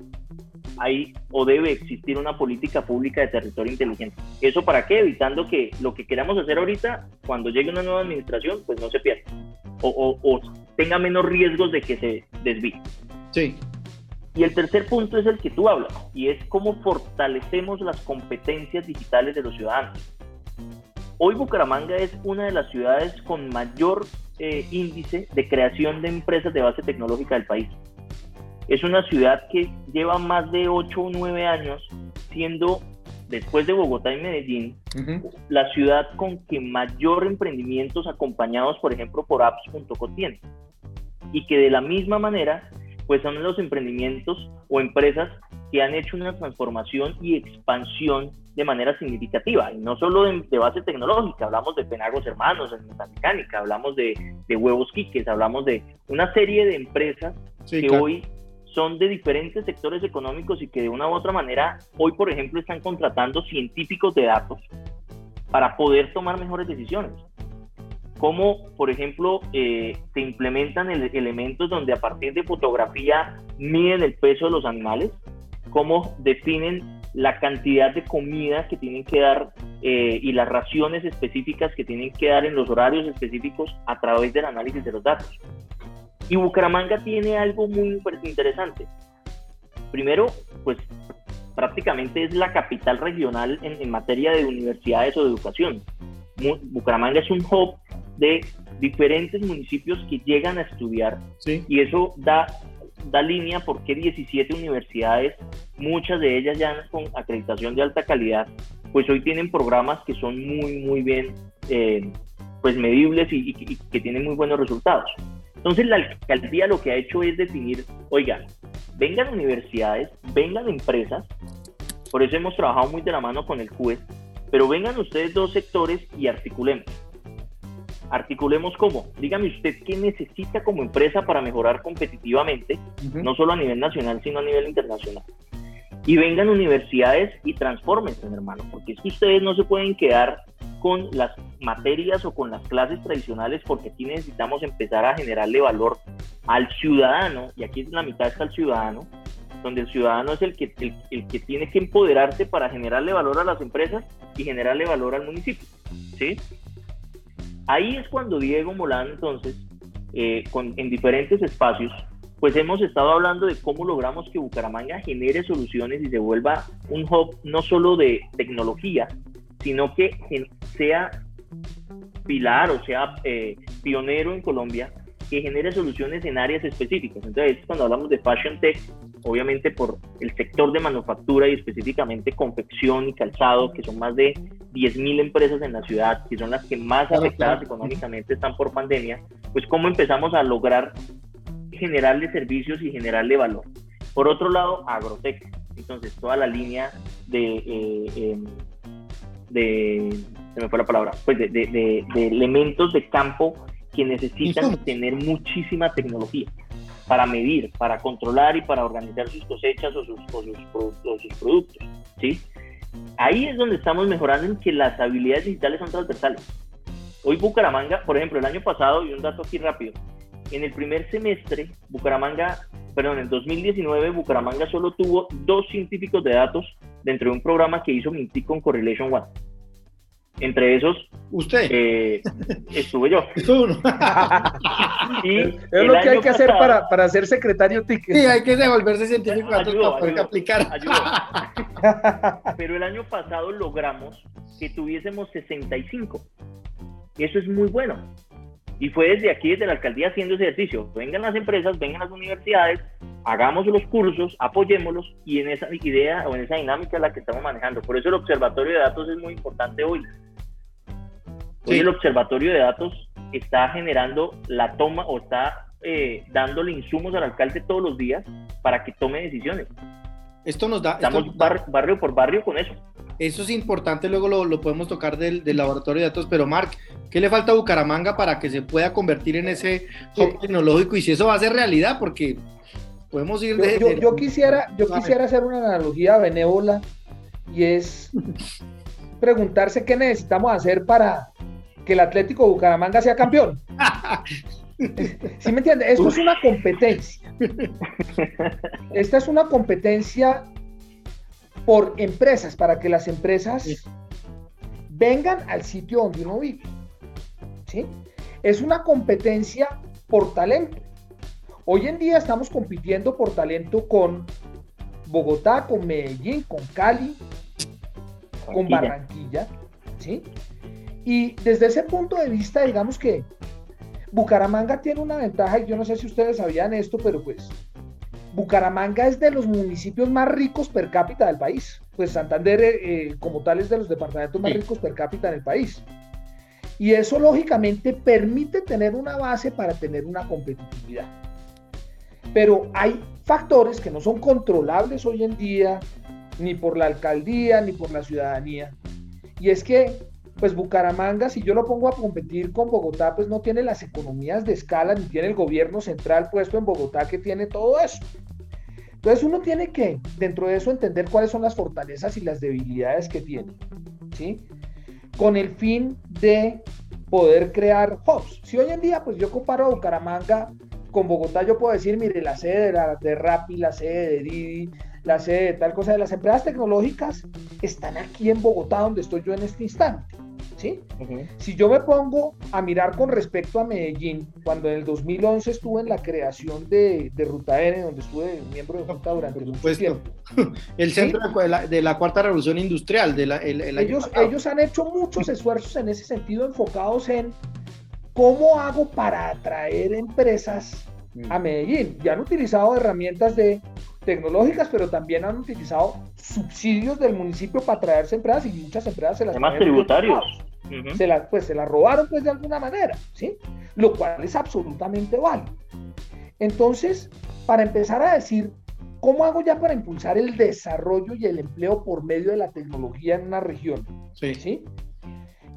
hay o debe existir una política pública de territorio inteligente. ¿Eso para qué? Evitando que lo que queramos hacer ahorita, cuando llegue una nueva administración, pues no se pierda o, o tenga menos riesgos de que se desvíe. Sí. Y el tercer punto es el que tú hablas, y es cómo fortalecemos las competencias digitales de los ciudadanos. Hoy Bucaramanga es una de las ciudades con mayor eh, índice de creación de empresas de base tecnológica del país. Es una ciudad que lleva más de 8 o 9 años siendo, después de Bogotá y Medellín, la ciudad con que mayor emprendimientos acompañados, por ejemplo, por apps.co tiene. Y que de la misma manera pues son los emprendimientos o empresas que han hecho una transformación y expansión de manera significativa, y no solo de, base tecnológica, hablamos de Penagos Hermanos en mecánica, hablamos de, Huevos Quiques, hablamos de una serie de empresas que hoy son de diferentes sectores económicos y que de una u otra manera hoy, por ejemplo, están contratando científicos de datos para poder tomar mejores decisiones. Como, por ejemplo, eh, se implementan elementos donde a partir de fotografía miden el peso de los animales, cómo definen la cantidad de comida que tienen que dar eh, y las raciones específicas que tienen que dar en los horarios específicos a través del análisis de los datos. Y Bucaramanga tiene algo muy interesante. Primero, pues prácticamente es la capital regional en, materia de universidades o de educación. Bucaramanga es un hub de diferentes municipios que llegan a estudiar y eso da, da línea porque 17 universidades, muchas de ellas ya con acreditación de alta calidad, pues hoy tienen programas que son muy, muy bien eh, pues medibles y que tienen muy buenos resultados. Entonces la alcaldía lo que ha hecho es definir, oiga, vengan universidades, vengan empresas, por eso hemos trabajado muy de la mano con el juez, pero vengan ustedes dos sectores y articulemos. Articulemos cómo. Dígame usted qué necesita como empresa para mejorar competitivamente, no solo a nivel nacional, sino a nivel internacional. Y vengan universidades y transfórmense, hermano, porque es que ustedes no se pueden quedar con las materias o con las clases tradicionales porque aquí necesitamos empezar a generarle valor al ciudadano, y aquí en la mitad está el ciudadano, donde el ciudadano es el que, el, que tiene que empoderarse para generarle valor a las empresas y generarle valor al municipio. ¿sí? Ahí es cuando Diego Molán, entonces, eh, con, en diferentes espacios, pues hemos estado hablando de cómo logramos que Bucaramanga genere soluciones y se vuelva un hub no solo de tecnología, sino que sea pilar o sea eh, pionero en Colombia que genere soluciones en áreas específicas. Entonces, cuando hablamos de Fashion Tech, obviamente por el sector de manufactura y específicamente confección y calzado, que son más de 10.000 empresas en la ciudad, que son las que más afectadas económicamente están por pandemia, pues cómo empezamos a lograr generarle servicios y generarle valor. Por otro lado, Agrotech. Entonces, toda la línea de eh, em, de, se me fue la palabra, pues de, de, de elementos de campo que necesitan tener muchísima tecnología para medir, para controlar y para organizar sus cosechas o sus, o sus, productos. ¿sí? Ahí es donde estamos mejorando en que las habilidades digitales son transversales. Hoy Bucaramanga, por ejemplo, el año pasado, y un dato aquí rápido, en el primer semestre, Bucaramanga, perdón, en 2019, Bucaramanga solo tuvo dos científicos de datos dentro de un programa que hizo Mintic con Correlation One. Entre esos, usted eh, estuve yo. *laughs* *laughs* y es lo que hay que hacer para, para, ser secretario TIC. Sí, hay que devolverse científico para poder aplicar. *laughs* Pero el año pasado logramos que tuviésemos 65. Y eso es muy bueno. Y fue desde aquí, desde la alcaldía, haciendo ese ejercicio. Vengan las empresas, vengan las universidades, hagamos los cursos, apoyémoslos y en esa idea o en esa dinámica es la que estamos manejando. Por eso el observatorio de datos es muy importante hoy. Hoy el observatorio de datos está generando la toma o está eh, dándole insumos al alcalde todos los días para que tome decisiones. Esto nos da... Estamos barrio por barrio con eso. Eso es importante, luego lo, podemos tocar del, laboratorio de datos, pero Marc, ¿qué le falta a Bucaramanga para que se pueda convertir en ese hub tecnológico y si eso va a ser realidad? Porque podemos ir de... Yo, quisiera, yo quisiera hacer una analogía benévola y es preguntarse qué necesitamos hacer para que el Atlético Bucaramanga sea campeón. *laughs* ¿Sí me entiende? Esto es una competencia. Esta es una competencia por empresas, para que las empresas vengan al sitio donde uno vive. ¿sí? Es una competencia por talento. Hoy en día estamos compitiendo por talento con Bogotá, con Medellín, con Cali, con Barranquilla. ¿sí? Y desde ese punto de vista, digamos que Bucaramanga tiene una ventaja, y yo no sé si ustedes sabían esto, pero pues Bucaramanga es de los municipios más ricos per cápita del país. Pues Santander, eh, eh, como tal, es de los departamentos más ricos per cápita en el país. Y eso, lógicamente, permite tener una base para tener una competitividad. Pero hay factores que no son controlables hoy en día, ni por la alcaldía, ni por la ciudadanía. Y es que, pues Bucaramanga, si yo lo pongo a competir con Bogotá, pues no tiene las economías de escala, ni tiene el gobierno central puesto en Bogotá que tiene todo eso. Entonces uno tiene que, dentro de eso, entender cuáles son las fortalezas y las debilidades que tiene, ¿sí? Con el fin de poder crear hubs. Si hoy en día, pues yo comparo a Bucaramanga con Bogotá, yo puedo decir, mire, la sede de, la, Rappi, la sede de Didi, la sede de tal cosa, de las empresas tecnológicas están aquí en Bogotá, donde estoy yo en este instante. ¿Sí? Si yo me pongo a mirar con respecto a Medellín, cuando en el 2011 estuve en la creación de, Ruta N, donde estuve miembro de Junta durante mucho tiempo. *laughs* El centro de, la, cuarta revolución industrial. De la, ellos, ellos han hecho muchos esfuerzos en ese sentido enfocados en cómo hago para atraer empresas a mm. Medellín. Ya han utilizado herramientas de tecnológicas, pero también han utilizado subsidios del municipio para traerse empresas y muchas empresas se las Además tributarios. Se las, pues se las robaron pues de alguna manera, ¿sí? Lo cual es absolutamente válido. Entonces, para empezar a decir, ¿cómo hago ya para impulsar el desarrollo y el empleo por medio de la tecnología en una región? Sí. ¿sí?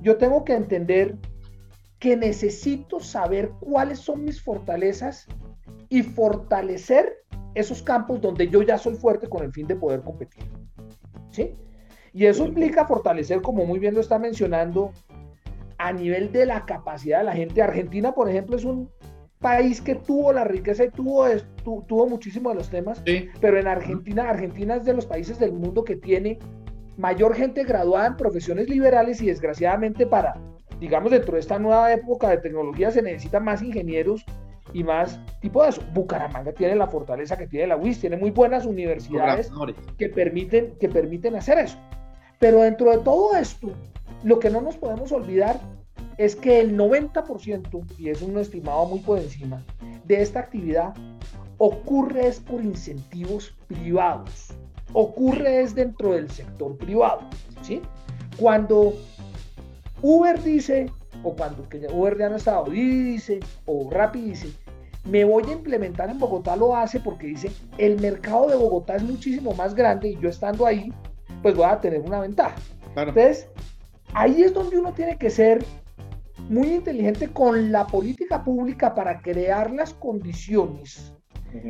Yo tengo que entender que necesito saber cuáles son mis fortalezas y fortalecer esos campos donde yo ya soy fuerte con el fin de poder competir. ¿Sí? Y eso implica fortalecer, como muy bien lo está mencionando, a nivel de la capacidad de la gente. Argentina, por ejemplo, es un país que tuvo la riqueza y tuvo, tuvo muchísimo de los temas, pero en Argentina, Argentina es de los países del mundo que tiene mayor gente graduada en profesiones liberales y desgraciadamente para, digamos, dentro de esta nueva época de tecnología se necesitan más ingenieros y más tipo de eso. Bucaramanga tiene la fortaleza que tiene la UIS, tiene muy buenas universidades que permiten, que permiten hacer eso. Pero dentro de todo esto, lo que no nos podemos olvidar es que el 90%, y es un estimado muy por encima, de esta actividad ocurre es por incentivos privados, ocurre es dentro del sector privado, ¿sí? Cuando Uber dice o cuando Uber no estado, dice, o Rappi dice, me voy a implementar en Bogotá, lo hace porque dice, el mercado de Bogotá es muchísimo más grande y yo estando ahí, pues voy a tener una ventaja. Entonces, ahí es donde uno tiene que ser muy inteligente con la política pública para crear las condiciones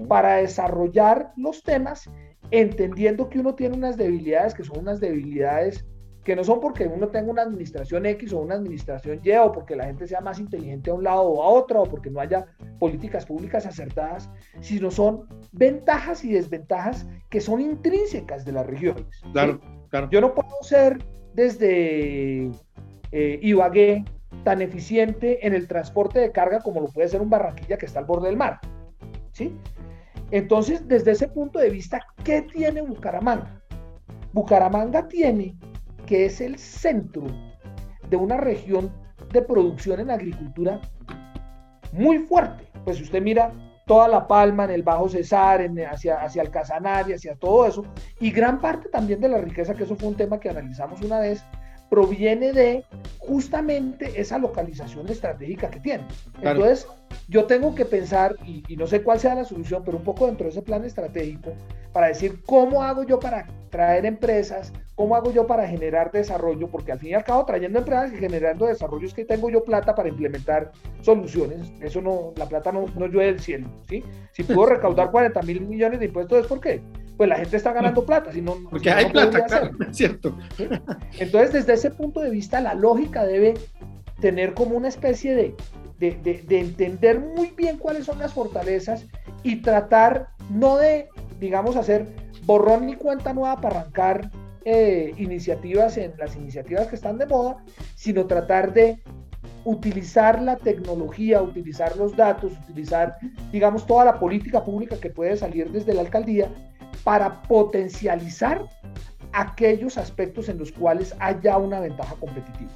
para desarrollar los temas, entendiendo que uno tiene unas debilidades que son unas debilidades que no son porque uno tenga una administración X o una administración Y o porque la gente sea más inteligente a un lado o a otro o porque no haya políticas públicas acertadas, sino son ventajas y desventajas que son intrínsecas de las regiones. Claro, claro. Yo no puedo ser desde eh, Ibagué tan eficiente en el transporte de carga como lo puede ser un Barranquilla que está al borde del mar. ¿sí? Entonces, desde ese punto de vista, ¿qué tiene Bucaramanga? Bucaramanga tiene que es el centro de una región de producción en agricultura muy fuerte. Pues si usted mira toda La Palma, en el Bajo Cesar, hacia, hacia el Casanare, hacia todo eso, y gran parte también de la riqueza, que eso fue un tema que analizamos una vez, proviene de justamente esa localización estratégica que tiene. Entonces, yo tengo que pensar, y, y, no sé cuál sea la solución, pero un poco dentro de ese plan estratégico, para decir cómo hago yo para traer empresas, cómo hago yo para generar desarrollo, porque al fin y al cabo trayendo empresas y generando desarrollo es que tengo yo plata para implementar soluciones, eso no, la plata no, no llueve del cielo, ¿sí? Si puedo recaudar *laughs* 40 mil millones de impuestos es porque pues la gente está ganando *laughs* plata, si no, porque hay plata, claro, es *laughs* cierto. Entonces, desde ese punto de vista, la lógica debe tener como una especie de, de, de, de entender muy bien cuáles son las fortalezas y tratar no de digamos, hacer borrón ni cuenta nueva para arrancar eh, iniciativas en las iniciativas que están de moda, sino tratar de utilizar la tecnología, utilizar los datos, utilizar, digamos, toda la política pública que puede salir desde la alcaldía para potencializar aquellos aspectos en los cuales haya una ventaja competitiva.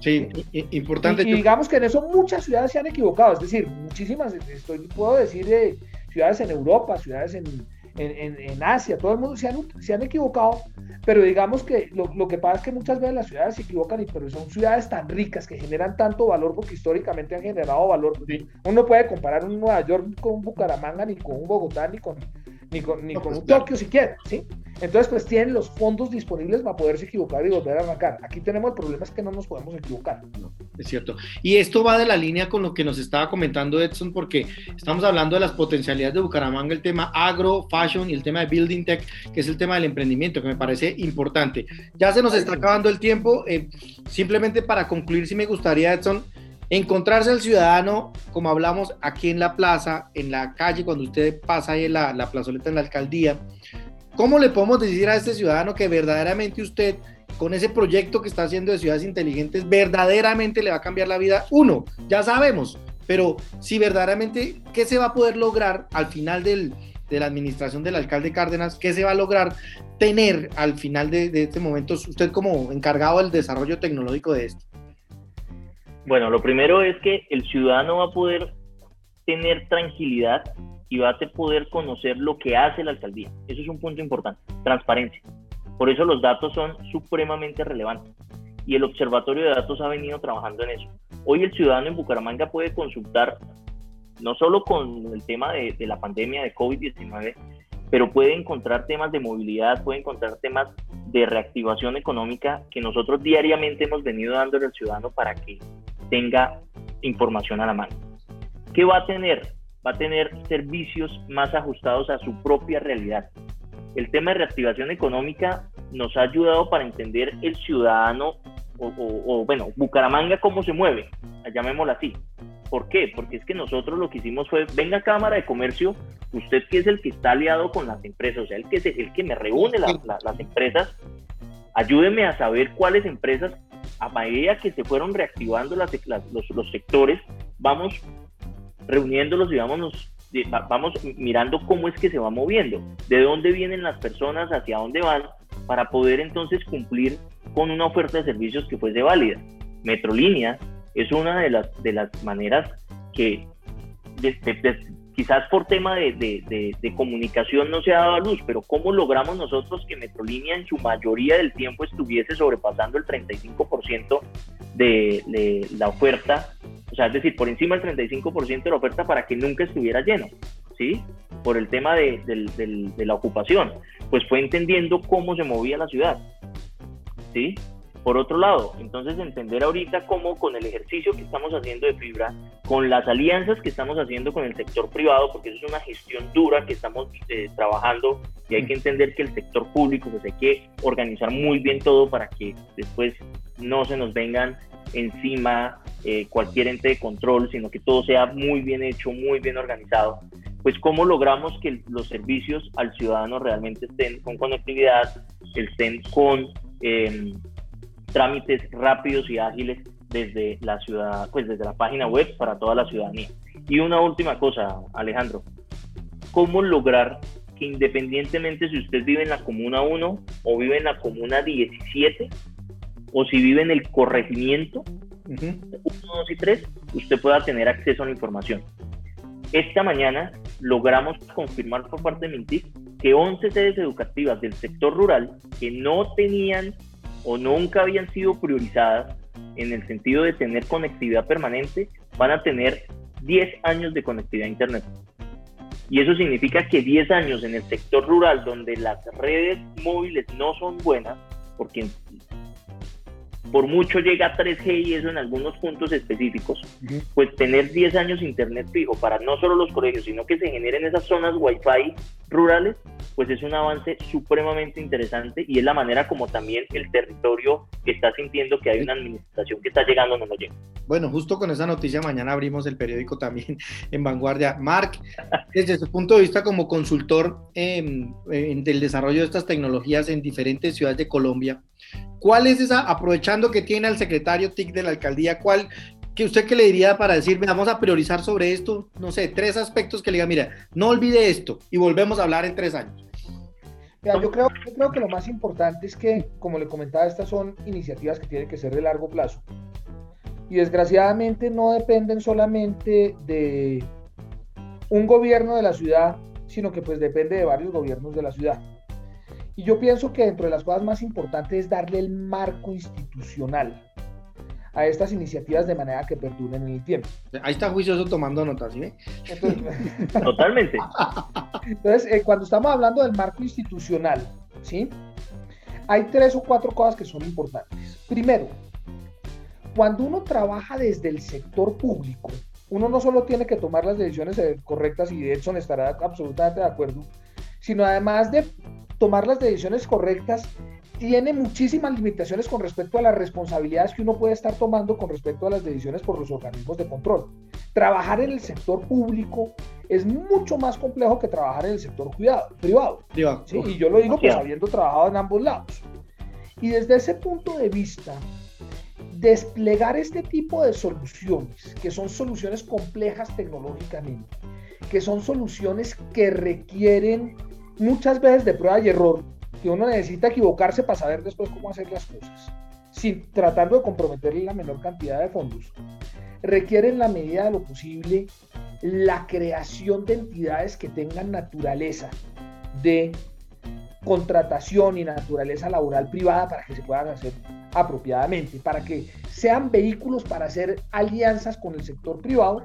Sí, importante. Y, digamos que en eso muchas ciudades se han equivocado, es decir, muchísimas, estoy, puedo decir, de ciudades en Europa, ciudades en, en, Asia, todo el mundo se han, se han equivocado, pero digamos que lo, que pasa es que muchas veces las ciudades se equivocan, y, pero son ciudades tan ricas que generan tanto valor porque históricamente han generado valor. Uno puede comparar un Nueva York con un Bucaramanga, ni con un Bogotá, ni con, ni con, ni con pues un Tokio siquiera, ¿sí? Entonces, pues tienen los fondos disponibles para poderse equivocar y volver a arrancar. Aquí tenemos el problema es que no nos podemos equivocar. es cierto. Y esto va de la línea con lo que nos estaba comentando Edson, porque estamos hablando de las potencialidades de Bucaramanga, el tema agro, fashion y el tema de building tech, que es el tema del emprendimiento, que me parece importante. Ya se nos está acabando el tiempo. Eh, simplemente para concluir, si me gustaría, Edson, encontrarse al ciudadano, como hablamos aquí en la plaza, en la calle, cuando usted pasa ahí la, la plazoleta en la alcaldía ¿Cómo le podemos decir a este ciudadano que verdaderamente usted, con ese proyecto que está haciendo de ciudades inteligentes, verdaderamente le va a cambiar la vida? Uno, ya sabemos, pero si verdaderamente, ¿qué se va a poder lograr al final de la administración del alcalde Cárdenas? ¿Qué se va a lograr tener al final de, de este momento usted como encargado del desarrollo tecnológico de esto? Bueno, lo primero es que el ciudadano va a poder tener tranquilidad y va a poder conocer lo que hace la alcaldía. Eso es un punto importante, transparencia. Por eso los datos son supremamente relevantes y el Observatorio de Datos ha venido trabajando en eso. Hoy el ciudadano en Bucaramanga puede consultar no solo con el tema de, la pandemia de COVID-19, pero puede encontrar temas de movilidad, puede encontrar temas de reactivación económica que nosotros diariamente hemos venido dándole al ciudadano para que tenga información a la mano. ¿Qué va a tener? va a tener servicios más ajustados a su propia realidad. El tema de reactivación económica nos ha ayudado para entender el ciudadano o, bueno, Bucaramanga cómo se mueve, llamémoslo así. ¿Por qué? Porque es que nosotros lo que hicimos fue, venga Cámara de Comercio, usted que es el que está aliado con las empresas, o sea, el que es el que me reúne las empresas, ayúdeme a saber cuáles empresas, a medida que se fueron reactivando las, los, los sectores, vamos reuniéndolos y vamos, vamos mirando cómo es que se va moviendo, de dónde vienen las personas, hacia dónde van, para poder entonces cumplir con una oferta de servicios que fuese válida. Metrolínea es una de las, de las maneras que quizás por tema de, de, comunicación no se ha dado a luz, pero ¿cómo logramos nosotros que Metrolínea en su mayoría del tiempo estuviese sobrepasando el 35% de, la oferta o sea, es decir, por encima del 35% de la oferta para que nunca estuviera lleno, ¿sí? Por el tema de, de, la ocupación, pues fue entendiendo cómo se movía la ciudad, ¿sí? Por otro lado, entonces entender ahorita cómo con el ejercicio que estamos haciendo de fibra, con las alianzas que estamos haciendo con el sector privado, porque eso es una gestión dura que estamos eh, trabajando y hay que entender que el sector público, pues hay que organizar muy bien todo para que después no se nos vengan encima eh, cualquier ente de control, sino que todo sea muy bien hecho, muy bien organizado. Pues cómo logramos que los servicios al ciudadano realmente estén con conectividad, estén con em, trámites rápidos y ágiles desde la ciudad, pues desde la página web para toda la ciudadanía. Y una última cosa, Alejandro, ¿cómo lograr que independientemente si usted vive en la comuna 1 o vive en la comuna 17, o si vive en el corregimiento, 1, 2 y 3, usted pueda tener acceso a la información. Esta mañana logramos confirmar por parte de Mintic que 11 sedes educativas del sector rural que no tenían o nunca habían sido priorizadas en el sentido de tener conectividad permanente van a tener 10 años de conectividad a Internet. Y eso significa que 10 años en el sector rural donde las redes móviles no son buenas, porque por mucho llega a 3G y eso en algunos puntos específicos, pues tener 10 años internet fijo para no solo los colegios, sino que se generen esas zonas Wi-Fi rurales, pues es un avance supremamente interesante y es la manera como también el territorio está sintiendo que hay una administración que está llegando no lo llega. Bueno, justo con esa noticia mañana abrimos el periódico también *laughs* en vanguardia. Mark, desde su punto de vista como consultor em, del desarrollo de estas tecnologías en diferentes ciudades de Colombia, ¿Cuál es esa, aprovechando que tiene al secretario TIC de la alcaldía, cuál, que usted qué le diría para decir, vamos a priorizar sobre esto, no sé, tres aspectos que le diga, mira, no olvide esto y volvemos a hablar en tres años? yo, creo, yo creo que lo más importante es que, como le comentaba, estas son iniciativas que tienen que ser de largo plazo. Y desgraciadamente no dependen solamente de un gobierno de la ciudad sino que pues depende de varios gobiernos de la ciudad. Y yo pienso que dentro de las cosas más importantes es darle el marco institucional a estas iniciativas de manera que perduren en el tiempo. Ahí está juicioso tomando notas, ¿sí? *laughs* *laughs* Totalmente. Entonces, eh, cuando estamos hablando del marco institucional, ¿sí? Hay tres o cuatro cosas que son importantes. Primero, cuando uno trabaja desde el sector público, uno no solo tiene que tomar las decisiones eh, correctas y Edson estará absolutamente de acuerdo, sino además de tomar las decisiones correctas, tiene muchísimas limitaciones con respecto a las responsabilidades que uno puede estar tomando con respecto a las decisiones por los organismos de control. Trabajar en el sector público es mucho más complejo que trabajar en el sector cuidado, privado. Y yo lo digo pues habiendo trabajado en ambos lados. Y desde ese punto de vista, desplegar este tipo de soluciones, que son soluciones complejas tecnológicamente, que son soluciones que requieren muchas veces de prueba y error, que uno necesita equivocarse para saber después cómo hacer las cosas, sin tratando de comprometerle la menor cantidad de fondos, requiere en la medida de lo posible la creación de entidades que tengan naturaleza de contratación y naturaleza laboral privada para que se puedan hacer apropiadamente, para que sean vehículos para hacer alianzas con el sector privado,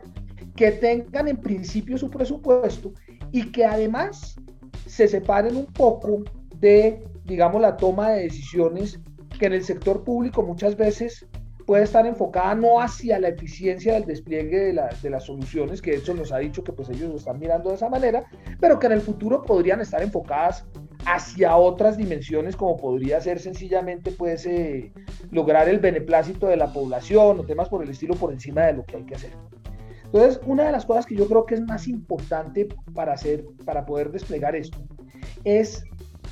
que tengan en principio su presupuesto y que además se separen un poco de, digamos, la toma de decisiones que en el sector público muchas veces puede estar enfocada no hacia la eficiencia del despliegue de, las soluciones, que de hecho nos ha dicho que pues ellos lo están mirando de esa manera, pero que en el futuro podrían estar enfocadas hacia otras dimensiones como podría ser sencillamente pues eh, lograr el beneplácito de la población o temas por el estilo por encima de lo que hay que hacer. Entonces, una de las cosas que yo creo que es más importante para hacer, para poder desplegar esto, es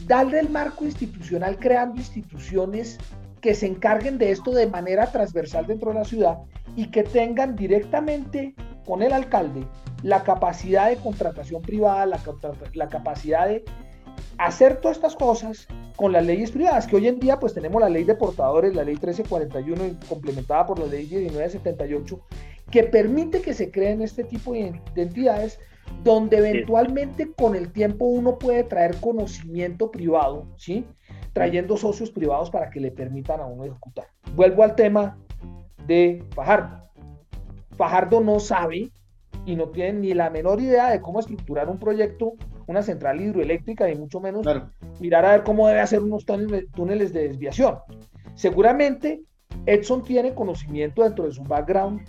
darle el marco institucional creando instituciones que se encarguen de esto de manera transversal dentro de la ciudad y que tengan directamente con el alcalde la capacidad de contratación privada, la, capacidad de hacer todas estas cosas con las leyes privadas, que hoy en día pues tenemos la ley de portadores, la ley 1341 complementada por la ley 1978, que permite que se creen este tipo de entidades donde eventualmente con el tiempo uno puede traer conocimiento privado, ¿sí? Trayendo socios privados para que le permitan a uno ejecutar. Vuelvo al tema de Fajardo. Fajardo no sabe y no tiene ni la menor idea de cómo estructurar un proyecto, una central hidroeléctrica y mucho menos mirar a ver cómo debe hacer unos túneles de desviación. Seguramente Edson tiene conocimiento dentro de su background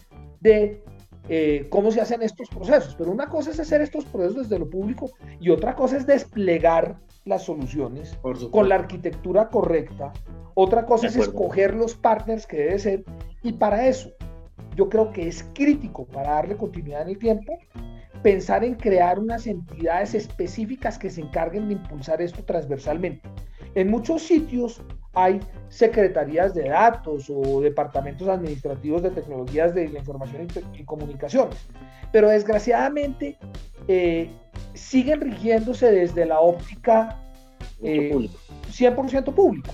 de eh, cómo se hacen estos procesos. Pero una cosa es hacer estos procesos desde lo público y otra cosa es desplegar las soluciones con la arquitectura correcta. Otra cosa es escoger los partners que debe ser. Y para eso, yo creo que es crítico para darle continuidad en el tiempo pensar en crear unas entidades específicas que se encarguen de impulsar esto transversalmente. En muchos sitios hay secretarías de datos o departamentos administrativos de tecnologías de la información y, comunicaciones, pero desgraciadamente eh, siguen rigiéndose desde la óptica 100% eh, público.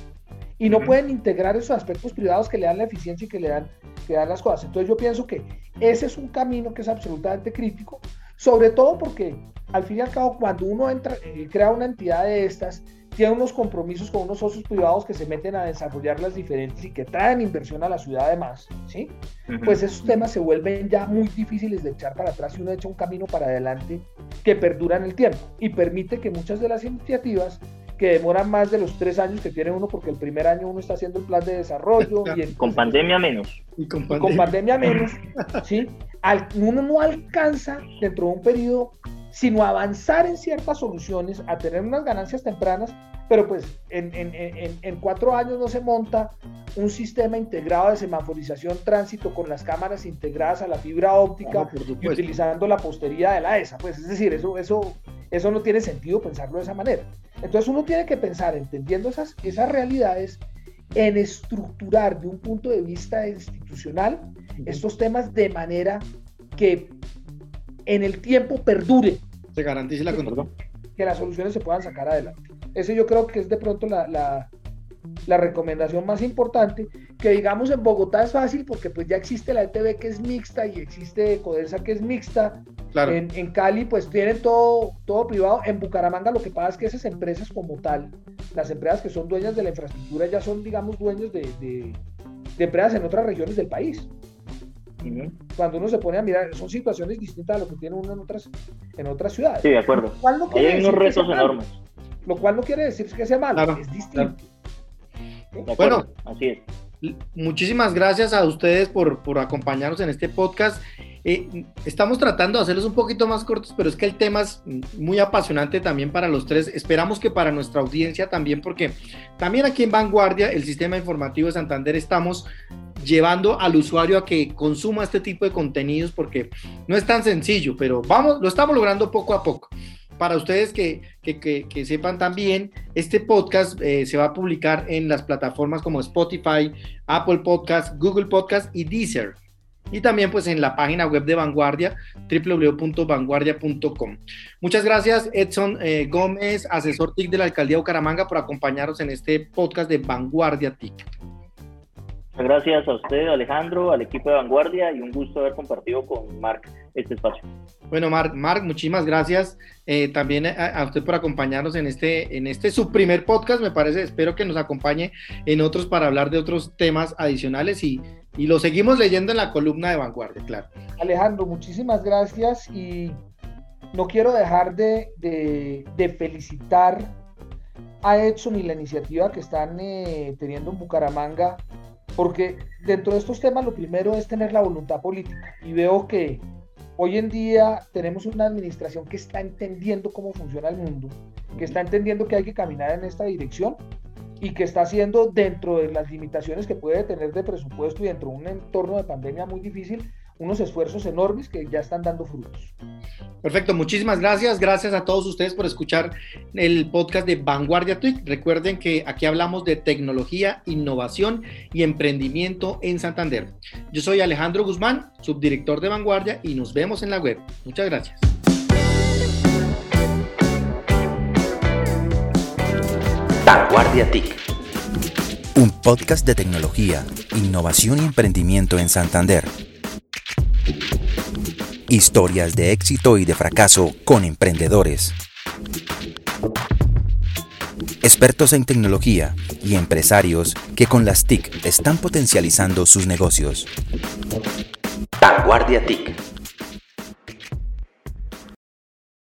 y no pueden integrar esos aspectos privados que le dan la eficiencia y que le dan, que dan las cosas. Entonces yo pienso que ese es un camino que es absolutamente crítico, sobre todo porque al fin y al cabo cuando uno entra, eh, crea una entidad de estas, tiene unos compromisos con unos socios privados que se meten a desarrollar las diferentes y que traen inversión a la ciudad además, ¿sí? Pues esos temas se vuelven ya muy difíciles de echar para atrás y uno echa un camino para adelante que perdura en el tiempo y permite que muchas de las iniciativas que demoran más de los tres años que tiene uno, porque el primer año uno está haciendo el plan de desarrollo. Y con pandemia menos. Y con pandemia, menos, ¿sí? uno no alcanza dentro de un periodo sino avanzar en ciertas soluciones, a tener unas ganancias tempranas, pero pues en, en, en, en, cuatro años no se monta un sistema integrado de semaforización tránsito con las cámaras integradas a la fibra óptica y utilizando la postería de la ESA. Pues es decir, eso, eso, eso no tiene sentido pensarlo de esa manera. Entonces uno tiene que pensar, entendiendo esas, esas realidades, en estructurar de un punto de vista institucional estos temas de manera que en el tiempo perdure. Se garantice la control. Que las soluciones se puedan sacar adelante. Eso yo creo que es de pronto la, la recomendación más importante, que digamos en Bogotá es fácil porque pues ya existe la ETV que es mixta y existe Codensa que es mixta. Claro. En, en, Cali pues tienen todo, todo privado. En Bucaramanga lo que pasa es que esas empresas como tal, las empresas que son dueñas de la infraestructura ya son digamos dueños de, de, de empresas en otras regiones del país. Cuando uno se pone a mirar, son situaciones distintas a lo que tiene uno en otras, en otras ciudades. Sí, de acuerdo. hay unos retos enormes. Lo cual no quiere decir que sea malo, es distinto. Bueno, así es. Muchísimas gracias a ustedes por, por acompañarnos en este podcast. Eh, estamos tratando de hacerlos un poquito más cortos, pero es que el tema es muy apasionante también para los tres. Esperamos que para nuestra audiencia también, porque también aquí en Vanguardia, el sistema informativo de Santander, estamos llevando al usuario a que consuma este tipo de contenidos, porque no es tan sencillo, pero vamos, lo estamos logrando poco a poco para ustedes que, que, sepan también, este podcast eh, se va a publicar en las plataformas como Spotify, Apple Podcast, Google Podcast y Deezer. Y también pues en la página web de Vanguardia, www.vanguardia.com. Muchas gracias Edson eh, Gómez, asesor TIC de la Alcaldía de Bucaramanga, por acompañarnos en este podcast de Vanguardia TIC. Muchas gracias a usted, Alejandro, al equipo de Vanguardia y un gusto haber compartido con Marc este espacio. Bueno, Marc, Marc muchísimas gracias eh, también a, usted por acompañarnos en este, en este su primer podcast, me parece. Espero que nos acompañe en otros para hablar de otros temas adicionales y, y lo seguimos leyendo en la columna de Vanguardia, claro. Alejandro, muchísimas gracias y no quiero dejar de, de, felicitar a Edson y la iniciativa que están eh, teniendo en Bucaramanga porque dentro de estos temas lo primero es tener la voluntad política. Y veo que hoy en día tenemos una administración que está entendiendo cómo funciona el mundo, que está entendiendo que hay que caminar en esta dirección y que está haciendo dentro de las limitaciones que puede tener de presupuesto y dentro de un entorno de pandemia muy difícil, unos esfuerzos enormes que ya están dando frutos. Perfecto, muchísimas gracias. Gracias a todos ustedes por escuchar el podcast de Vanguardia TIC. Recuerden que aquí hablamos de tecnología, innovación y emprendimiento en Santander. Yo soy Alejandro Guzmán, subdirector de Vanguardia y nos vemos en la web. Muchas gracias. Vanguardia TIC. Un podcast de tecnología, innovación y emprendimiento en Santander. Historias de éxito y de fracaso con emprendedores. Expertos en tecnología y empresarios que con las TIC están potencializando sus negocios. Vanguardia TIC